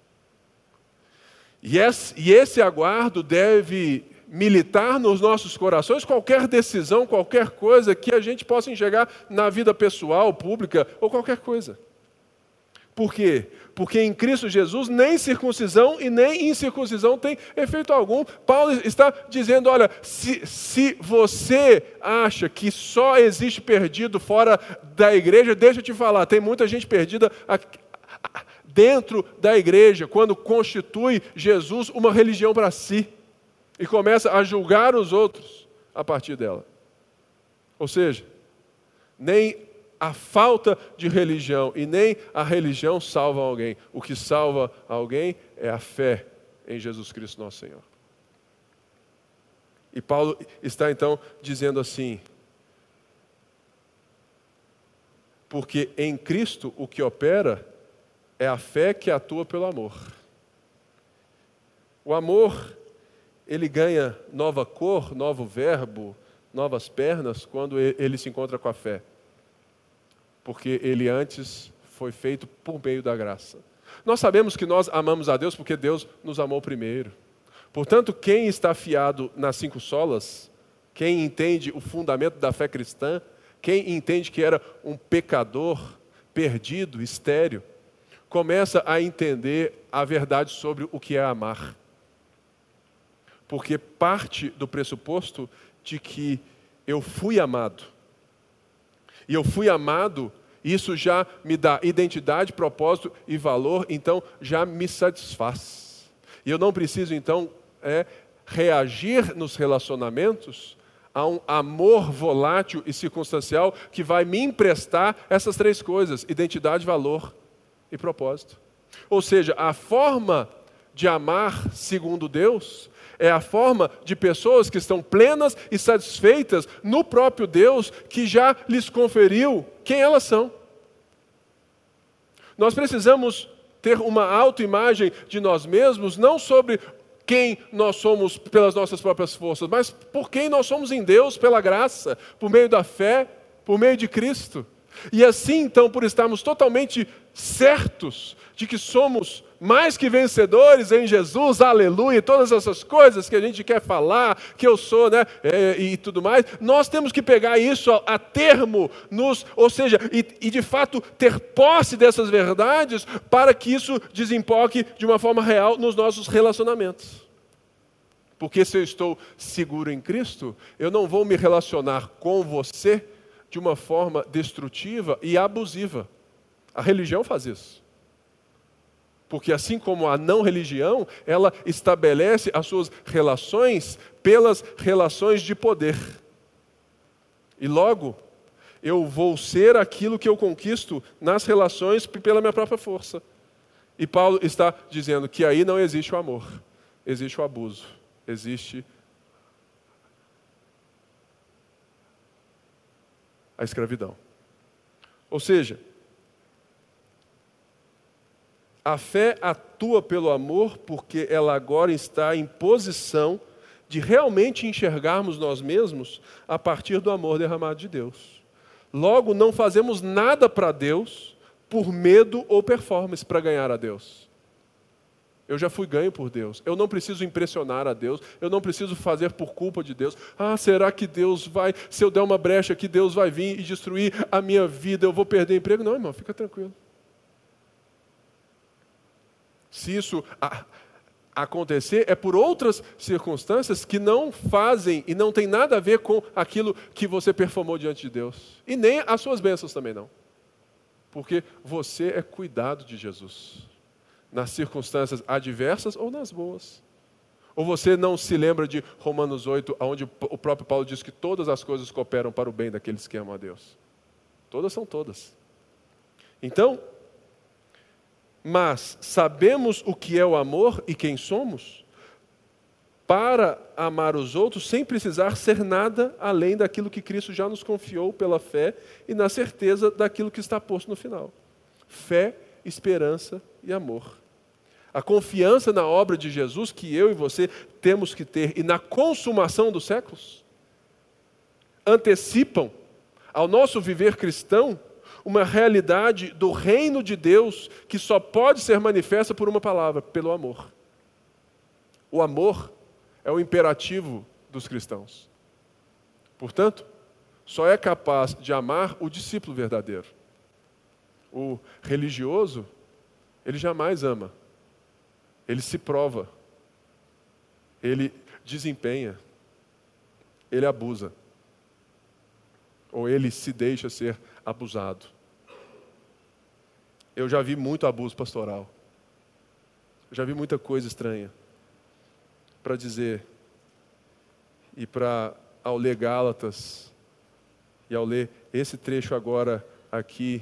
E esse, aguardo deve militar nos nossos corações qualquer decisão, qualquer coisa que a gente possa enxergar na vida pessoal, pública ou qualquer coisa. Por quê? Porque em Cristo Jesus nem circuncisão e nem incircuncisão tem efeito algum. Paulo está dizendo: olha, se, se você acha que só existe perdido fora da igreja, deixa eu te falar, tem muita gente perdida aqui, dentro da igreja, quando constitui Jesus uma religião para si e começa a julgar os outros a partir dela. Ou seja, nem a falta de religião e nem a religião salva alguém. O que salva alguém é a fé em Jesus Cristo, nosso Senhor. E Paulo está então dizendo assim: porque em Cristo o que opera é a fé que atua pelo amor. O amor, ele ganha nova cor, novo verbo, novas pernas quando ele se encontra com a fé. Porque ele antes foi feito por meio da graça. Nós sabemos que nós amamos a Deus porque Deus nos amou primeiro. Portanto, quem está fiado nas cinco solas, quem entende o fundamento da fé cristã, quem entende que era um pecador perdido, estéreo, começa a entender a verdade sobre o que é amar. Porque parte do pressuposto de que eu fui amado. E eu fui amado, isso já me dá identidade, propósito e valor, então já me satisfaz. E eu não preciso, então, é, reagir nos relacionamentos a um amor volátil e circunstancial que vai me emprestar essas três coisas: identidade, valor e propósito. Ou seja, a forma de amar segundo Deus é a forma de pessoas que estão plenas e satisfeitas no próprio Deus que já lhes conferiu quem elas são. Nós precisamos ter uma autoimagem de nós mesmos, não sobre quem nós somos pelas nossas próprias forças, mas por quem nós somos em Deus pela graça, por meio da fé, por meio de Cristo. E assim, então, por estarmos totalmente certos de que somos mais que vencedores em Jesus, aleluia, todas essas coisas que a gente quer falar, que eu sou, né, é, e tudo mais, nós temos que pegar isso a, a termo, nos, ou seja, e, e de fato ter posse dessas verdades para que isso desemboque de uma forma real nos nossos relacionamentos. Porque se eu estou seguro em Cristo, eu não vou me relacionar com você de uma forma destrutiva e abusiva. A religião faz isso. Porque assim como a não religião, ela estabelece as suas relações pelas relações de poder. E logo, eu vou ser aquilo que eu conquisto nas relações pela minha própria força. E Paulo está dizendo que aí não existe o amor, existe o abuso, existe a escravidão. Ou seja, a fé atua pelo amor porque ela agora está em posição de realmente enxergarmos nós mesmos a partir do amor derramado de Deus. Logo, não fazemos nada para Deus por medo ou performance para ganhar a Deus. Eu já fui ganho por Deus. Eu não preciso impressionar a Deus. Eu não preciso fazer por culpa de Deus. Ah, será que Deus vai, se eu der uma brecha aqui, Deus vai vir e destruir a minha vida, eu vou perder emprego? Não, irmão, fica tranquilo. Se isso acontecer, é por outras circunstâncias que não fazem e não tem nada a ver com aquilo que você performou diante de Deus. E nem as suas bênçãos também não. Porque você é cuidado de Jesus. Nas circunstâncias adversas ou nas boas. Ou você não se lembra de Romanos 8, onde o próprio Paulo diz que todas as coisas cooperam para o bem daqueles que amam a Deus? Todas são todas. Então, mas sabemos o que é o amor e quem somos, para amar os outros sem precisar ser nada além daquilo que Cristo já nos confiou pela fé e na certeza daquilo que está posto no final: fé, esperança e amor. A confiança na obra de Jesus que eu e você temos que ter e na consumação dos séculos? Antecipam ao nosso viver cristão uma realidade do reino de Deus que só pode ser manifesta por uma palavra: pelo amor. O amor é o imperativo dos cristãos. Portanto, só é capaz de amar o discípulo verdadeiro. O religioso, ele jamais ama. Ele se prova. Ele desempenha. Ele abusa. Ou ele se deixa ser abusado. Eu já vi muito abuso pastoral. Eu já vi muita coisa estranha. Para dizer, e para ao ler Gálatas, E ao ler esse trecho agora aqui,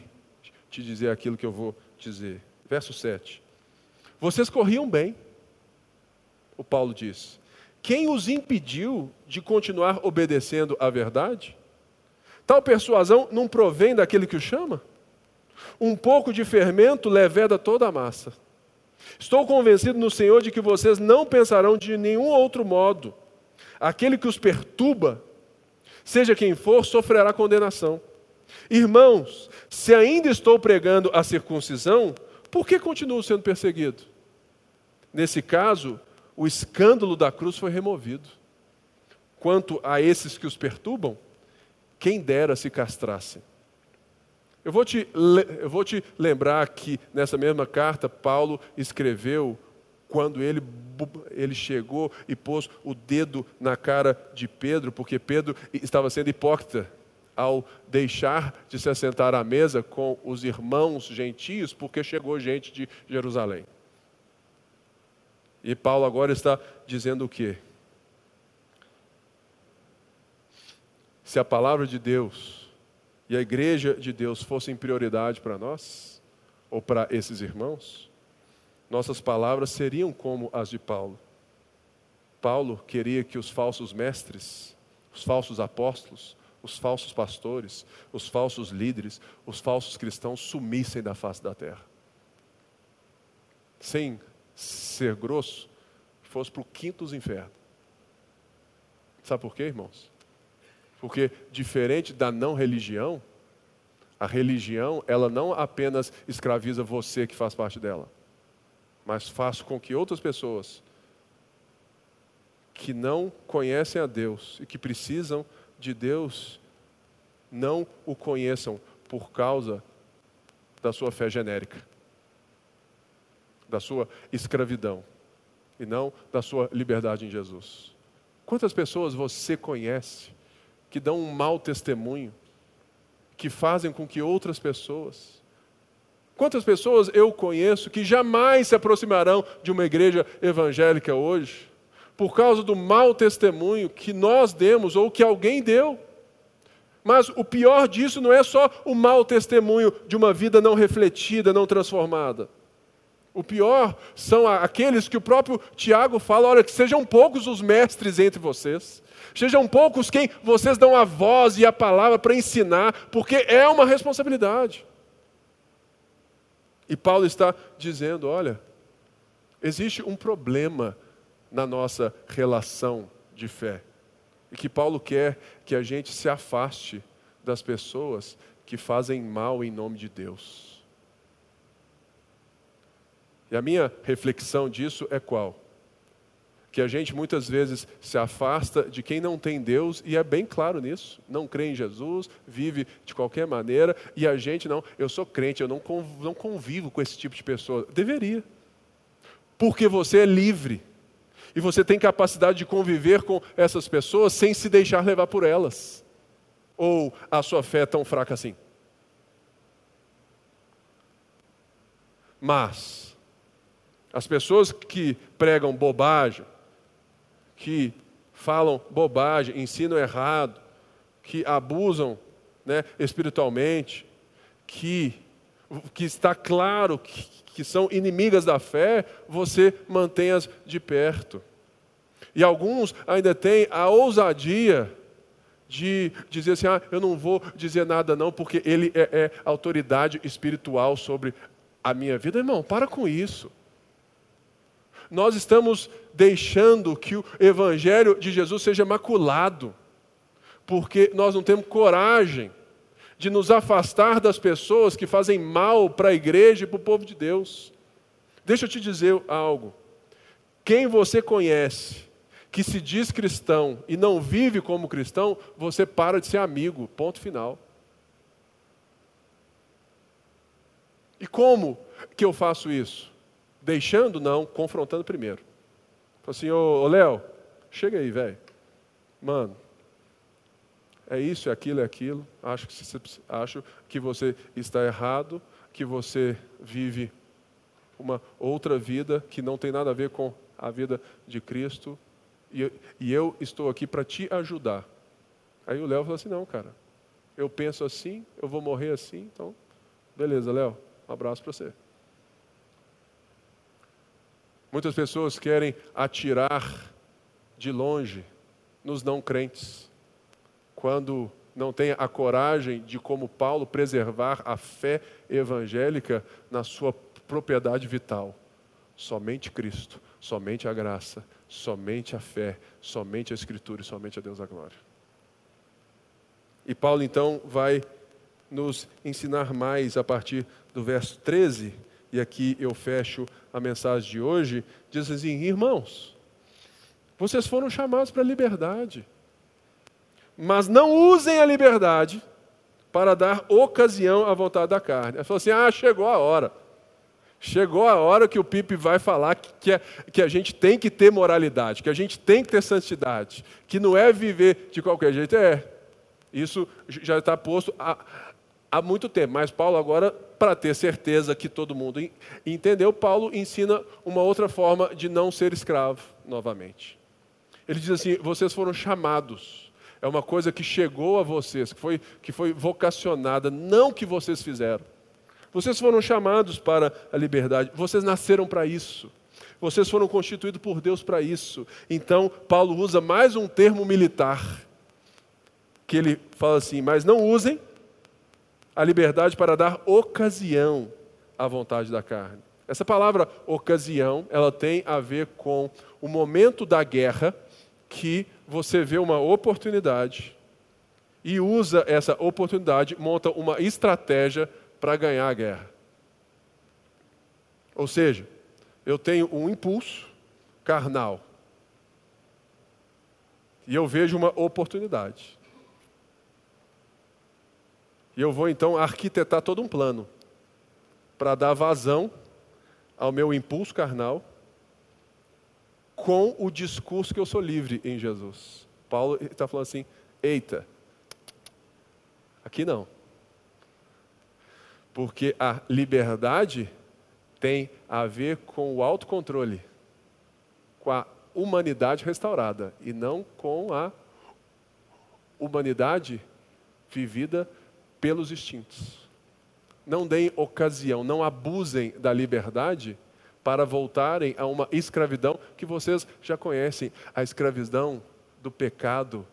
te dizer aquilo que eu vou dizer. Verso 7. Vocês corriam bem, o Paulo diz. Quem os impediu de continuar obedecendo à verdade? Tal persuasão não provém daquele que o chama? Um pouco de fermento leveda toda a massa. Estou convencido no Senhor de que vocês não pensarão de nenhum outro modo. Aquele que os perturba, seja quem for, sofrerá condenação. Irmãos, se ainda estou pregando a circuncisão, por que continuo sendo perseguido? Nesse caso, o escândalo da cruz foi removido. Quanto a esses que os perturbam, quem dera se castrassem. Eu vou te, eu vou te lembrar que nessa mesma carta, Paulo escreveu quando ele, ele chegou e pôs o dedo na cara de Pedro, porque Pedro estava sendo hipócrita ao deixar de se assentar à mesa com os irmãos gentios, porque chegou gente de Jerusalém. E Paulo agora está dizendo o quê? Se a palavra de Deus e a igreja de Deus fossem prioridade para nós, ou para esses irmãos, nossas palavras seriam como as de Paulo. Paulo queria que os falsos mestres, os falsos apóstolos, os falsos pastores, os falsos líderes, os falsos cristãos sumissem da face da terra. Sem ser grosso, fosse para o quinto dos infernos. Sabe por quê, irmãos? Porque, diferente da não religião, a religião, ela não apenas escraviza você que faz parte dela, mas faz com que outras pessoas que não conhecem a Deus e que precisam de Deus não o conheçam por causa da sua fé genérica da sua escravidão e não da sua liberdade em Jesus. Quantas pessoas você conhece que dão um mau testemunho, que fazem com que outras pessoas. Quantas pessoas eu conheço que jamais se aproximarão de uma igreja evangélica hoje, por causa do mau testemunho que nós demos ou que alguém deu? Mas o pior disso não é só o mau testemunho de uma vida não refletida, não transformada. O pior são aqueles que o próprio Tiago fala: olha, que sejam poucos os mestres entre vocês, sejam poucos quem vocês dão a voz e a palavra para ensinar, porque é uma responsabilidade. E Paulo está dizendo: olha, existe um problema na nossa relação de fé, e que Paulo quer que a gente se afaste das pessoas que fazem mal em nome de Deus. E a minha reflexão disso é qual? Que a gente muitas vezes se afasta de quem não tem Deus, e é bem claro nisso. Não crê em Jesus, vive de qualquer maneira, e a gente não, eu sou crente, eu não, convivo com esse tipo de pessoa. Deveria. Porque você é livre. E você tem capacidade de conviver com essas pessoas sem se deixar levar por elas. Ou a sua fé é tão fraca assim? Mas, as pessoas que pregam bobagem, que falam bobagem, ensinam errado, que abusam né, espiritualmente, que, que está claro que, que são inimigas da fé, você mantém-as de perto. E alguns ainda têm a ousadia de dizer assim: ah, eu não vou dizer nada, não, porque ele é, é autoridade espiritual sobre a minha vida. Irmão, para com isso nós estamos deixando que o Evangelho de Jesus seja maculado, porque nós não temos coragem de nos afastar das pessoas que fazem mal para a igreja e para o povo de Deus. Deixa eu te dizer algo. Quem você conhece que se diz cristão e não vive como cristão, você para de ser amigo. Ponto final. E como que eu faço isso? Deixando, não, confrontando primeiro. Falei assim, ô, ô Léo, chega aí, velho. Mano, é isso, é aquilo, é aquilo. Acho que, você, acho que você está errado, que você vive uma outra vida que não tem nada a ver com a vida de Cristo. E, e eu estou aqui para te ajudar. Aí o Léo falou assim: não, cara, eu penso assim, eu vou morrer assim, então, beleza, Léo, um abraço para você. Muitas pessoas querem atirar de longe nos não crentes, quando não têm a coragem de, como Paulo, preservar a fé evangélica na sua propriedade vital. Somente Cristo, somente a graça, somente a fé, somente a Escritura e somente a Deus a glória. E Paulo então vai nos ensinar mais a partir do verso 13 e aqui eu fecho a mensagem de hoje, diz assim: irmãos, vocês foram chamados para a liberdade, mas não usem a liberdade para dar ocasião à vontade da carne. Ele falou assim: ah, chegou a hora. Chegou a hora que o Pipe vai falar que, que, é, que a gente tem que ter moralidade, que a gente tem que ter santidade, que não é viver de qualquer jeito. É, isso já está posto há, há muito tempo, mas Paulo agora para ter certeza que todo mundo entendeu, Paulo ensina uma outra forma de não ser escravo novamente. Ele diz assim: vocês foram chamados. É uma coisa que chegou a vocês, que foi, que foi vocacionada, não que vocês fizeram. Vocês foram chamados para a liberdade, vocês nasceram para isso. Vocês foram constituídos por Deus para isso. Então, Paulo usa mais um termo militar, que ele fala assim: mas não usem a liberdade para dar ocasião à vontade da carne. Essa palavra ocasião, ela tem a ver com o momento da guerra que você vê uma oportunidade e usa essa oportunidade, monta uma estratégia para ganhar a guerra. Ou seja, eu tenho um impulso carnal e eu vejo uma oportunidade. E eu vou então arquitetar todo um plano para dar vazão ao meu impulso carnal com o discurso que eu sou livre em Jesus. Paulo está falando assim: eita, aqui não. Porque a liberdade tem a ver com o autocontrole, com a humanidade restaurada, e não com a humanidade vivida pelos instintos. Não deem ocasião, não abusem da liberdade para voltarem a uma escravidão que vocês já conhecem a escravidão do pecado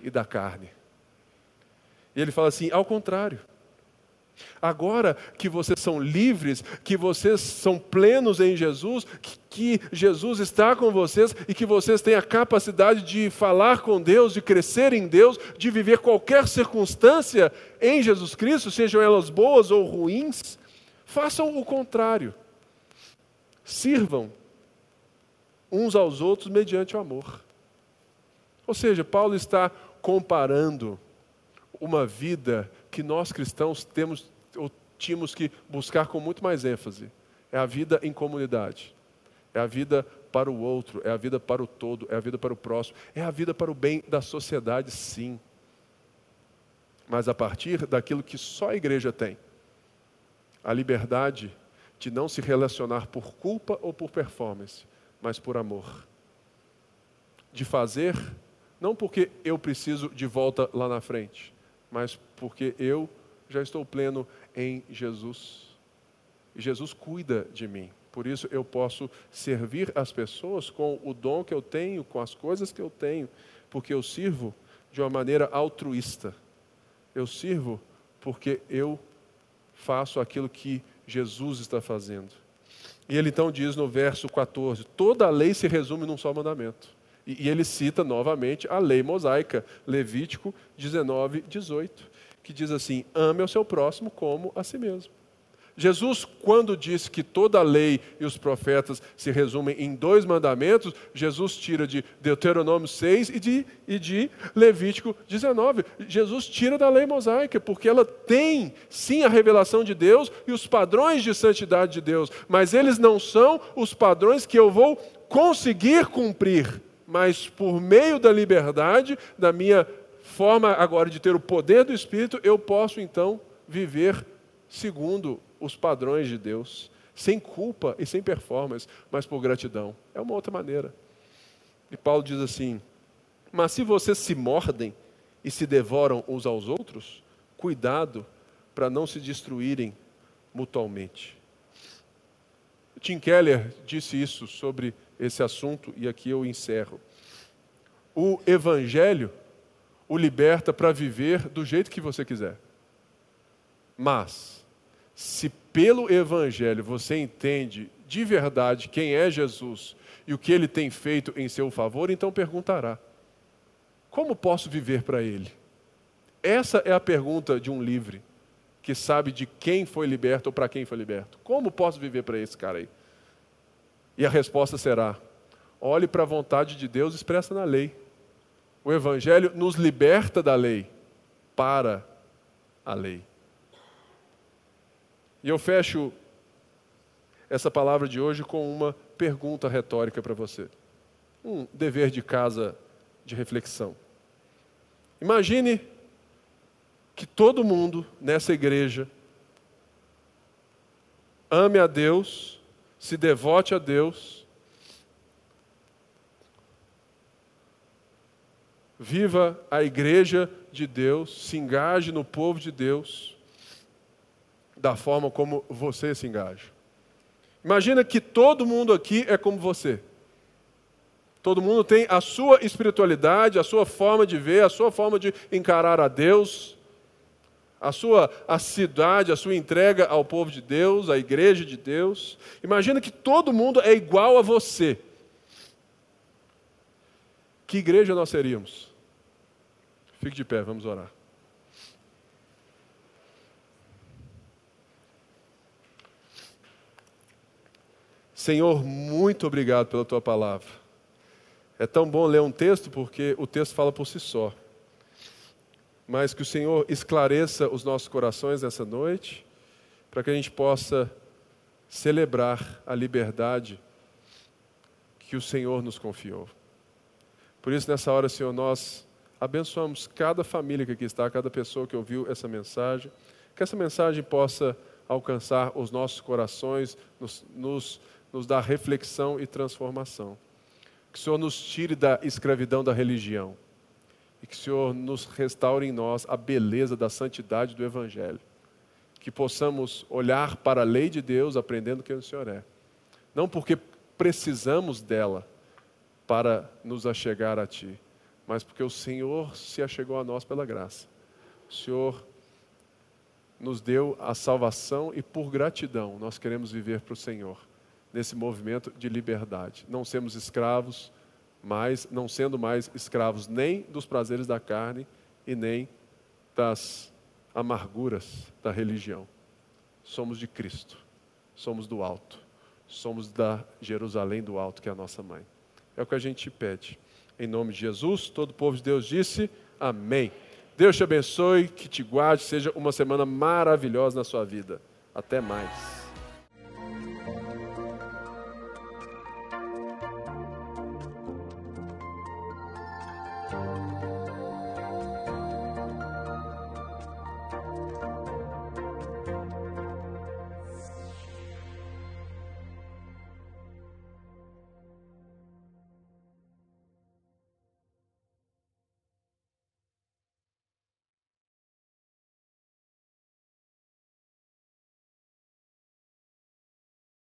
e da carne. E ele fala assim: ao contrário. Agora que vocês são livres, que vocês são plenos em Jesus, que, Jesus está com vocês e que vocês têm a capacidade de falar com Deus, de crescer em Deus, de viver qualquer circunstância em Jesus Cristo, sejam elas boas ou ruins, façam o contrário. Sirvam uns aos outros mediante o amor. Ou seja, Paulo está comparando uma vida que nós cristãos temos ou tínhamos que buscar com muito mais ênfase. É a vida em comunidade. É a vida para o outro, é a vida para o todo, é a vida para o próximo, é a vida para o bem da sociedade, sim. Mas a partir daquilo que só a igreja tem. A liberdade de não se relacionar por culpa ou por performance, mas por amor. De fazer, não porque eu preciso de volta lá na frente, mas porque eu já estou pleno em Jesus. E Jesus cuida de mim. Por isso eu posso servir as pessoas com o dom que eu tenho, com as coisas que eu tenho, porque eu sirvo de uma maneira altruísta. Eu sirvo porque eu faço aquilo que Jesus está fazendo. E ele então diz no verso 14: toda a lei se resume num só mandamento. E, e ele cita novamente a lei mosaica, Levítico 19, 18, que diz assim: ame ao seu próximo como a si mesmo. Jesus, quando disse que toda a lei e os profetas se resumem em dois mandamentos, Jesus tira de Deuteronômio 6 e de, e de Levítico 19. Jesus tira da lei mosaica, porque ela tem, sim, a revelação de Deus e os padrões de santidade de Deus, mas eles não são os padrões que eu vou conseguir cumprir mas por meio da liberdade, da minha forma agora de ter o poder do Espírito, eu posso então viver segundo os padrões de Deus, sem culpa e sem performance, mas por gratidão. É uma outra maneira. E Paulo diz assim: Mas se vocês se mordem e se devoram uns aos outros, cuidado para não se destruírem mutualmente. Tim Keller disse isso sobre esse assunto e aqui eu encerro. O Evangelho o liberta para viver do jeito que você quiser. Mas, se pelo Evangelho você entende de verdade quem é Jesus e o que ele tem feito em seu favor, então perguntará: como posso viver para ele? Essa é a pergunta de um livre que sabe de quem foi liberto ou para quem foi liberto. Como posso viver para esse cara aí? E a resposta será: olhe para a vontade de Deus expressa na lei. O Evangelho nos liberta da lei para a lei. E eu fecho essa palavra de hoje com uma pergunta retórica para você. Um dever de casa de reflexão. Imagine que todo mundo nessa igreja ame a Deus, se devote a Deus, viva a igreja de Deus, se engaje no povo de Deus da forma como você se engaja. Imagina que todo mundo aqui é como você. Todo mundo tem a sua espiritualidade, a sua forma de ver, a sua forma de encarar a Deus, a sua assiduidade, a sua entrega ao povo de Deus, à igreja de Deus. Imagina que todo mundo é igual a você. Que igreja nós seríamos? Fique de pé, vamos orar. Senhor, muito obrigado pela tua palavra. É tão bom ler um texto porque o texto fala por si só. Mas que o Senhor esclareça os nossos corações nessa noite, para que a gente possa celebrar a liberdade que o Senhor nos confiou. Por isso, nessa hora, Senhor, nós abençoamos cada família que aqui está, cada pessoa que ouviu essa mensagem, que essa mensagem possa alcançar os nossos corações, nos, nos nos dá reflexão e transformação. Que o Senhor nos tire da escravidão da religião. E que o Senhor nos restaure em nós a beleza da santidade do Evangelho. Que possamos olhar para a lei de Deus aprendendo quem o Senhor é. Não porque precisamos dela para nos achegar a Ti, mas porque o Senhor se achegou a nós pela graça. O Senhor nos deu a salvação e por gratidão nós queremos viver para o Senhor nesse movimento de liberdade. Não sermos escravos, mas não sendo mais escravos nem dos prazeres da carne e nem das amarguras da religião. Somos de Cristo, somos do alto, somos da Jerusalém do alto, que é a nossa mãe. É o que a gente te pede. Em nome de Jesus, todo o povo de Deus disse amém. Deus te abençoe, que te guarde, seja uma semana maravilhosa na sua vida. Até mais.